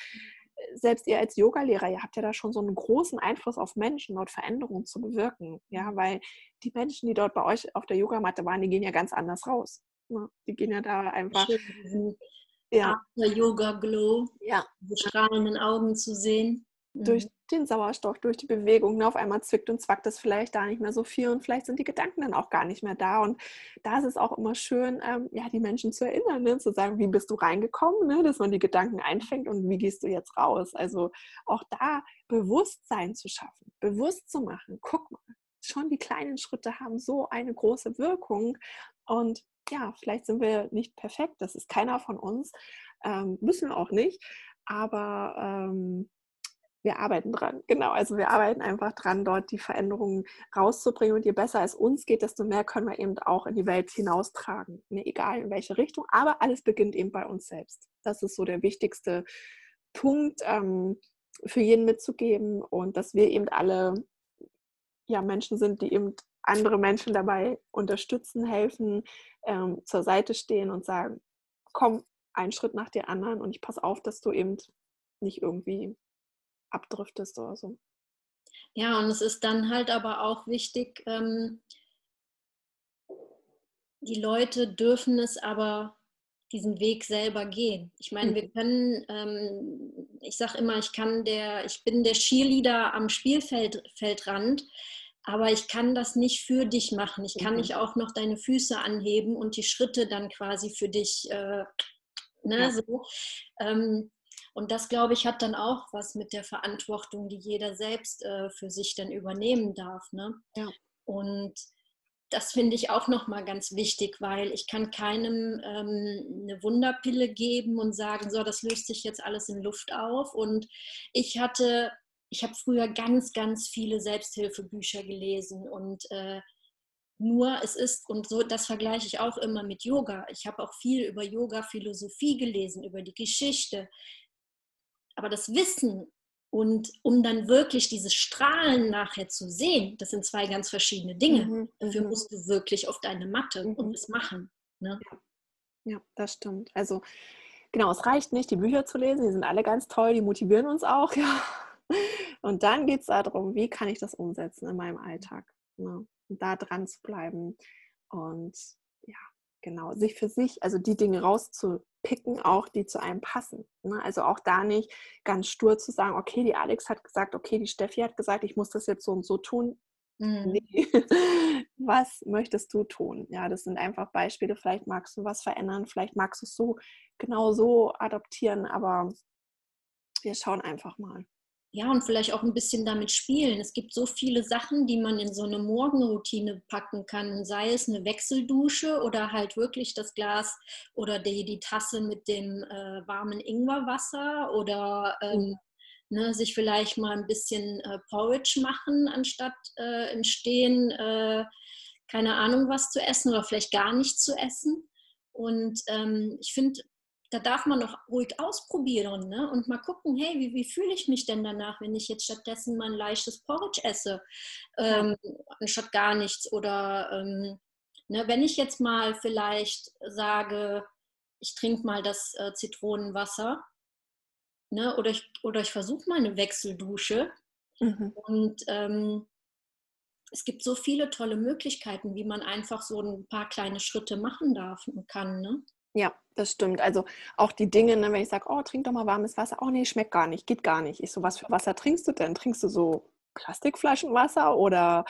äh, selbst ihr als Yogalehrer, ihr habt ja da schon so einen großen Einfluss auf Menschen, dort Veränderungen zu bewirken. Ja, weil die Menschen, die dort bei euch auf der Yogamatte waren, die gehen ja ganz anders raus. Ne? Die gehen ja da einfach ja. Yoga Glow, ja. die strahlenden Augen zu sehen. Durch mhm. den Sauerstoff, durch die Bewegung. Ne? Auf einmal zwickt und zwackt es vielleicht da nicht mehr so viel und vielleicht sind die Gedanken dann auch gar nicht mehr da. Und da ist es auch immer schön, ähm, ja, die Menschen zu erinnern, ne? zu sagen, wie bist du reingekommen, ne? dass man die Gedanken einfängt und wie gehst du jetzt raus. Also auch da Bewusstsein zu schaffen, bewusst zu machen. Guck mal, schon die kleinen Schritte haben so eine große Wirkung. Und ja, vielleicht sind wir nicht perfekt, das ist keiner von uns, ähm, müssen wir auch nicht, aber ähm, wir arbeiten dran. Genau, also wir arbeiten einfach dran, dort die Veränderungen rauszubringen. Und je besser es uns geht, desto mehr können wir eben auch in die Welt hinaustragen. Ne, egal in welche Richtung, aber alles beginnt eben bei uns selbst. Das ist so der wichtigste Punkt ähm, für jeden mitzugeben und dass wir eben alle ja, Menschen sind, die eben andere Menschen dabei unterstützen, helfen, ähm, zur Seite stehen und sagen, komm einen Schritt nach der anderen und ich passe auf, dass du eben nicht irgendwie abdriftest oder so. Ja, und es ist dann halt aber auch wichtig, ähm, die Leute dürfen es aber diesen Weg selber gehen. Ich meine, wir mhm. können, ähm, ich sage immer, ich kann der, ich bin der Cheerleader am Spielfeldrand, aber ich kann das nicht für dich machen. Ich kann mhm. nicht auch noch deine Füße anheben und die Schritte dann quasi für dich, äh, ne, ja. so. Ähm, und das, glaube ich, hat dann auch was mit der Verantwortung, die jeder selbst äh, für sich dann übernehmen darf. Ne? Ja. Und das finde ich auch nochmal ganz wichtig, weil ich kann keinem ähm, eine Wunderpille geben und sagen, so, das löst sich jetzt alles in Luft auf. Und ich hatte, ich habe früher ganz, ganz viele Selbsthilfebücher gelesen und äh, nur es ist, und so das vergleiche ich auch immer mit Yoga. Ich habe auch viel über Yoga-Philosophie gelesen, über die Geschichte. Aber das Wissen und um dann wirklich dieses Strahlen nachher zu sehen, das sind zwei ganz verschiedene Dinge. Mhm, Dafür mhm. musst du wirklich auf deine Matte mhm. und es machen. Ne? Ja. ja, das stimmt. Also genau, es reicht nicht, die Bücher zu lesen, die sind alle ganz toll, die motivieren uns auch, ja. Und dann geht es darum, wie kann ich das umsetzen in meinem Alltag. Ne? Und da dran zu bleiben und ja, genau, sich für sich, also die Dinge rauszu, picken, auch die zu einem passen. Ne? Also auch da nicht ganz stur zu sagen, okay, die Alex hat gesagt, okay, die Steffi hat gesagt, ich muss das jetzt so und so tun. Mhm. Nee. Was möchtest du tun? Ja, das sind einfach Beispiele. Vielleicht magst du was verändern, vielleicht magst du es so genau so adaptieren, aber wir schauen einfach mal ja, und vielleicht auch ein bisschen damit spielen. Es gibt so viele Sachen, die man in so eine Morgenroutine packen kann, sei es eine Wechseldusche oder halt wirklich das Glas oder die, die Tasse mit dem äh, warmen Ingwerwasser oder ähm, ne, sich vielleicht mal ein bisschen äh, Porridge machen, anstatt äh, im Stehen äh, keine Ahnung was zu essen oder vielleicht gar nichts zu essen. Und ähm, ich finde, da darf man noch ruhig ausprobieren ne? und mal gucken, hey, wie, wie fühle ich mich denn danach, wenn ich jetzt stattdessen mal ein leichtes Porridge esse, ähm, anstatt gar nichts. Oder ähm, ne, wenn ich jetzt mal vielleicht sage, ich trinke mal das äh, Zitronenwasser ne? oder ich, oder ich versuche mal eine Wechseldusche. Mhm. Und ähm, es gibt so viele tolle Möglichkeiten, wie man einfach so ein paar kleine Schritte machen darf und kann. Ne? Ja, das stimmt. Also auch die Dinge, ne, wenn ich sage, oh, trink doch mal warmes Wasser, oh nee, schmeckt gar nicht, geht gar nicht. Ich so, was für Wasser trinkst du denn? Trinkst du so Plastikflaschenwasser oder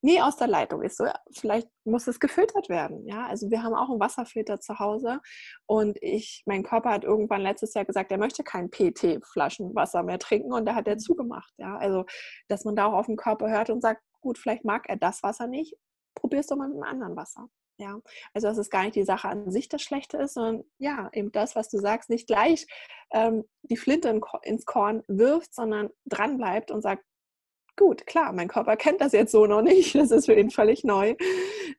nee, aus der Leitung? Ich so, ja, vielleicht muss es gefiltert werden. Ja, also wir haben auch einen Wasserfilter zu Hause und ich, mein Körper hat irgendwann letztes Jahr gesagt, er möchte kein PT-Flaschenwasser mehr trinken und da hat er mhm. zugemacht. Ja, also dass man da auch auf den Körper hört und sagt, gut, vielleicht mag er das Wasser nicht, probier's doch mal mit einem anderen Wasser. Ja, also dass es gar nicht die Sache an sich das Schlechte ist, sondern ja, eben das, was du sagst, nicht gleich ähm, die Flinte in, ins Korn wirft, sondern dran bleibt und sagt, gut, klar, mein Körper kennt das jetzt so noch nicht, das ist für ihn völlig neu.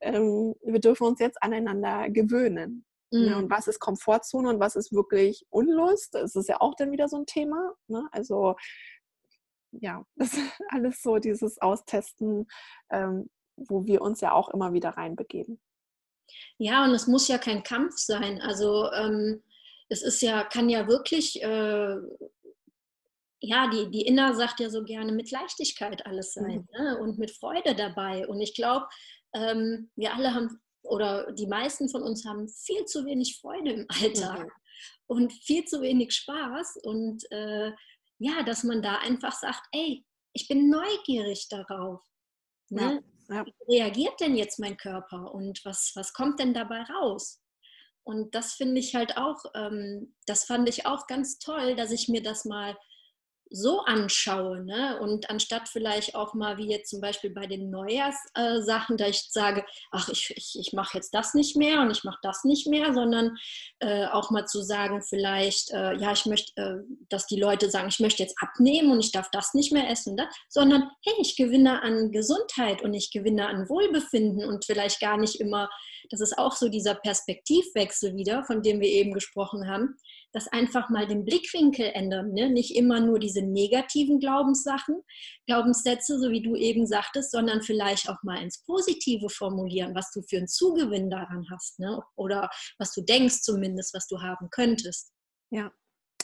Ähm, wir dürfen uns jetzt aneinander gewöhnen. Mhm. Ja, und was ist Komfortzone und was ist wirklich Unlust? Das ist ja auch dann wieder so ein Thema. Ne? Also ja, das ist alles so dieses Austesten, ähm, wo wir uns ja auch immer wieder reinbegeben. Ja, und es muss ja kein Kampf sein. Also ähm, es ist ja, kann ja wirklich, äh, ja, die, die Inner sagt ja so gerne mit Leichtigkeit alles sein mhm. ne? und mit Freude dabei. Und ich glaube, ähm, wir alle haben, oder die meisten von uns haben viel zu wenig Freude im Alltag mhm. und viel zu wenig Spaß. Und äh, ja, dass man da einfach sagt, ey, ich bin neugierig darauf. Ne? Ja. Ja. Wie reagiert denn jetzt mein Körper und was, was kommt denn dabei raus? Und das finde ich halt auch, ähm, das fand ich auch ganz toll, dass ich mir das mal so anschaue. Ne? Und anstatt vielleicht auch mal, wie jetzt zum Beispiel bei den Neujahrssachen, äh, da ich sage, ach, ich, ich, ich mache jetzt das nicht mehr und ich mache das nicht mehr, sondern äh, auch mal zu sagen, vielleicht, äh, ja, ich möchte, äh, dass die Leute sagen, ich möchte jetzt abnehmen und ich darf das nicht mehr essen, das, sondern hey, ich gewinne an Gesundheit und ich gewinne an Wohlbefinden und vielleicht gar nicht immer, das ist auch so dieser Perspektivwechsel wieder, von dem wir eben gesprochen haben das einfach mal den Blickwinkel ändern. Ne? Nicht immer nur diese negativen Glaubenssachen, Glaubenssätze, so wie du eben sagtest, sondern vielleicht auch mal ins Positive formulieren, was du für einen Zugewinn daran hast. Ne? Oder was du denkst zumindest, was du haben könntest. Ja,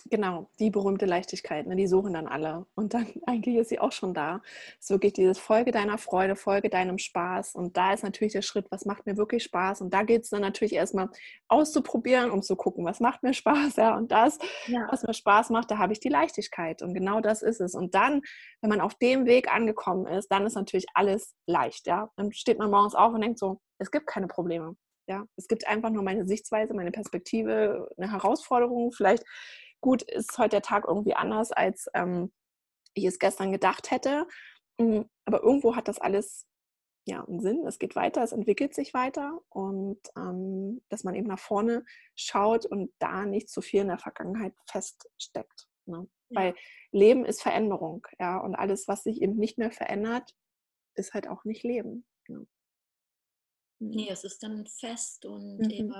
Genau, die berühmte Leichtigkeit, ne, die suchen dann alle. Und dann eigentlich ist sie auch schon da. Es ist wirklich dieses Folge deiner Freude, Folge deinem Spaß. Und da ist natürlich der Schritt, was macht mir wirklich Spaß? Und da geht es dann natürlich erstmal auszuprobieren, um zu gucken, was macht mir Spaß, ja. Und das, ja. was mir Spaß macht, da habe ich die Leichtigkeit. Und genau das ist es. Und dann, wenn man auf dem Weg angekommen ist, dann ist natürlich alles leicht, ja. Dann steht man morgens auf und denkt so, es gibt keine Probleme. Ja, es gibt einfach nur meine Sichtweise, meine Perspektive, eine Herausforderung. Vielleicht gut, ist heute der Tag irgendwie anders, als ähm, ich es gestern gedacht hätte. Hm, aber irgendwo hat das alles ja einen Sinn. Es geht weiter, es entwickelt sich weiter und ähm, dass man eben nach vorne schaut und da nicht zu viel in der Vergangenheit feststeckt. Ne? Ja. Weil Leben ist Veränderung, ja, und alles, was sich eben nicht mehr verändert, ist halt auch nicht Leben. Ja. Nee, es ist dann fest und mhm. eben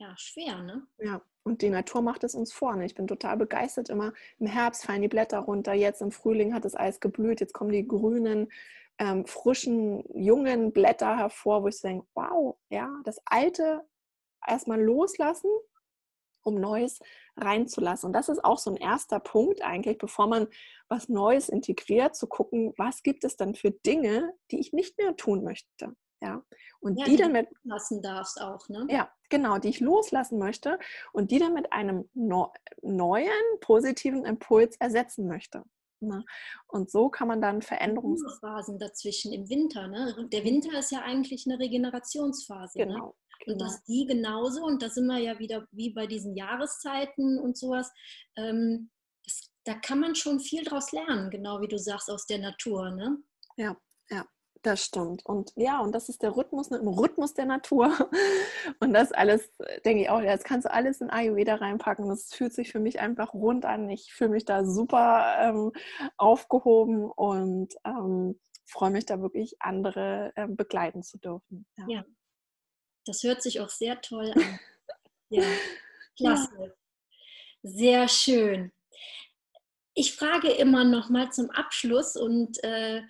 ja, schwer, ne? Ja, und die Natur macht es uns vor. Ne? Ich bin total begeistert immer. Im Herbst fallen die Blätter runter, jetzt im Frühling hat das Eis geblüht, jetzt kommen die grünen, ähm, frischen, jungen Blätter hervor, wo ich denke, wow, ja, das Alte erstmal loslassen, um Neues reinzulassen. Und das ist auch so ein erster Punkt eigentlich, bevor man was Neues integriert, zu gucken, was gibt es dann für Dinge, die ich nicht mehr tun möchte. Ja, und ja, die, die dann mit lassen darfst auch, ne? Ja, genau, die ich loslassen möchte und die dann mit einem no neuen positiven Impuls ersetzen möchte. Ne? Und so kann man dann Veränderungsphasen dazwischen im Winter. Ne? Der Winter ist ja eigentlich eine Regenerationsphase. Ne? Genau. Ne? Genau. Und dass die genauso, und da sind wir ja wieder wie bei diesen Jahreszeiten und sowas, ähm, das, da kann man schon viel draus lernen, genau wie du sagst, aus der Natur. Ne? Ja. Das stimmt. Und ja, und das ist der Rhythmus, ne, im Rhythmus der Natur. Und das alles, äh, denke ich auch, jetzt kannst du alles in Ayurveda reinpacken. Das fühlt sich für mich einfach rund an. Ich fühle mich da super ähm, aufgehoben und ähm, freue mich da wirklich, andere ähm, begleiten zu dürfen. Ja. ja. das hört sich auch sehr toll an. ja, klasse. Ja. Sehr schön. Ich frage immer noch mal zum Abschluss und äh,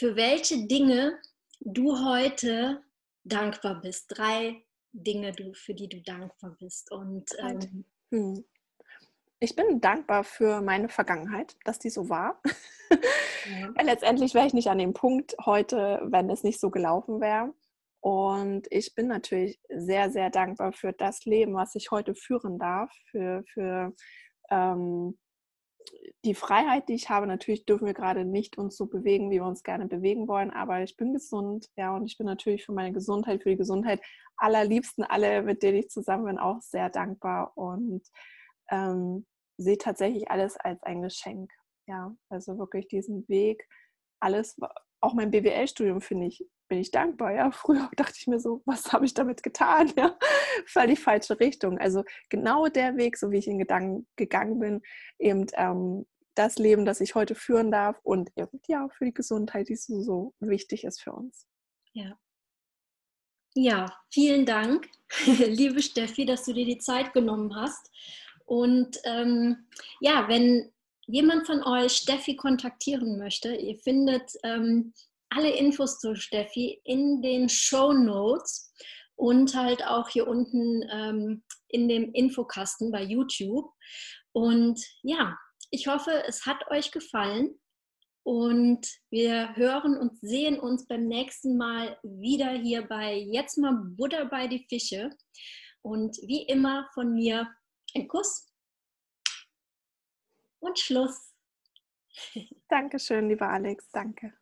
für welche Dinge du heute dankbar bist. Drei Dinge, für die du dankbar bist. Und ähm, hm. ich bin dankbar für meine Vergangenheit, dass die so war. Ja. Letztendlich wäre ich nicht an dem Punkt heute, wenn es nicht so gelaufen wäre. Und ich bin natürlich sehr, sehr dankbar für das Leben, was ich heute führen darf, für, für ähm, die Freiheit, die ich habe, natürlich dürfen wir gerade nicht uns so bewegen, wie wir uns gerne bewegen wollen, aber ich bin gesund, ja, und ich bin natürlich für meine Gesundheit, für die Gesundheit allerliebsten, alle, mit denen ich zusammen bin, auch sehr dankbar und ähm, sehe tatsächlich alles als ein Geschenk. Ja, also wirklich diesen Weg, alles, auch mein BWL-Studium finde ich, bin ich dankbar. Ja, früher dachte ich mir so, was habe ich damit getan? Ja, völlig falsche Richtung. Also genau der Weg, so wie ich in Gedanken gegangen bin, eben ähm, das Leben, das ich heute führen darf und eben ja für die Gesundheit, die so, so wichtig ist für uns. Ja. Ja, vielen Dank, liebe Steffi, dass du dir die Zeit genommen hast. Und ähm, ja, wenn jemand von euch Steffi kontaktieren möchte, ihr findet ähm, alle Infos zu Steffi in den Show Notes und halt auch hier unten ähm, in dem Infokasten bei YouTube. Und ja, ich hoffe, es hat euch gefallen und wir hören und sehen uns beim nächsten Mal wieder hier bei Jetzt mal Butter bei die Fische. Und wie immer von mir ein Kuss und Schluss. Dankeschön, lieber Alex. Danke.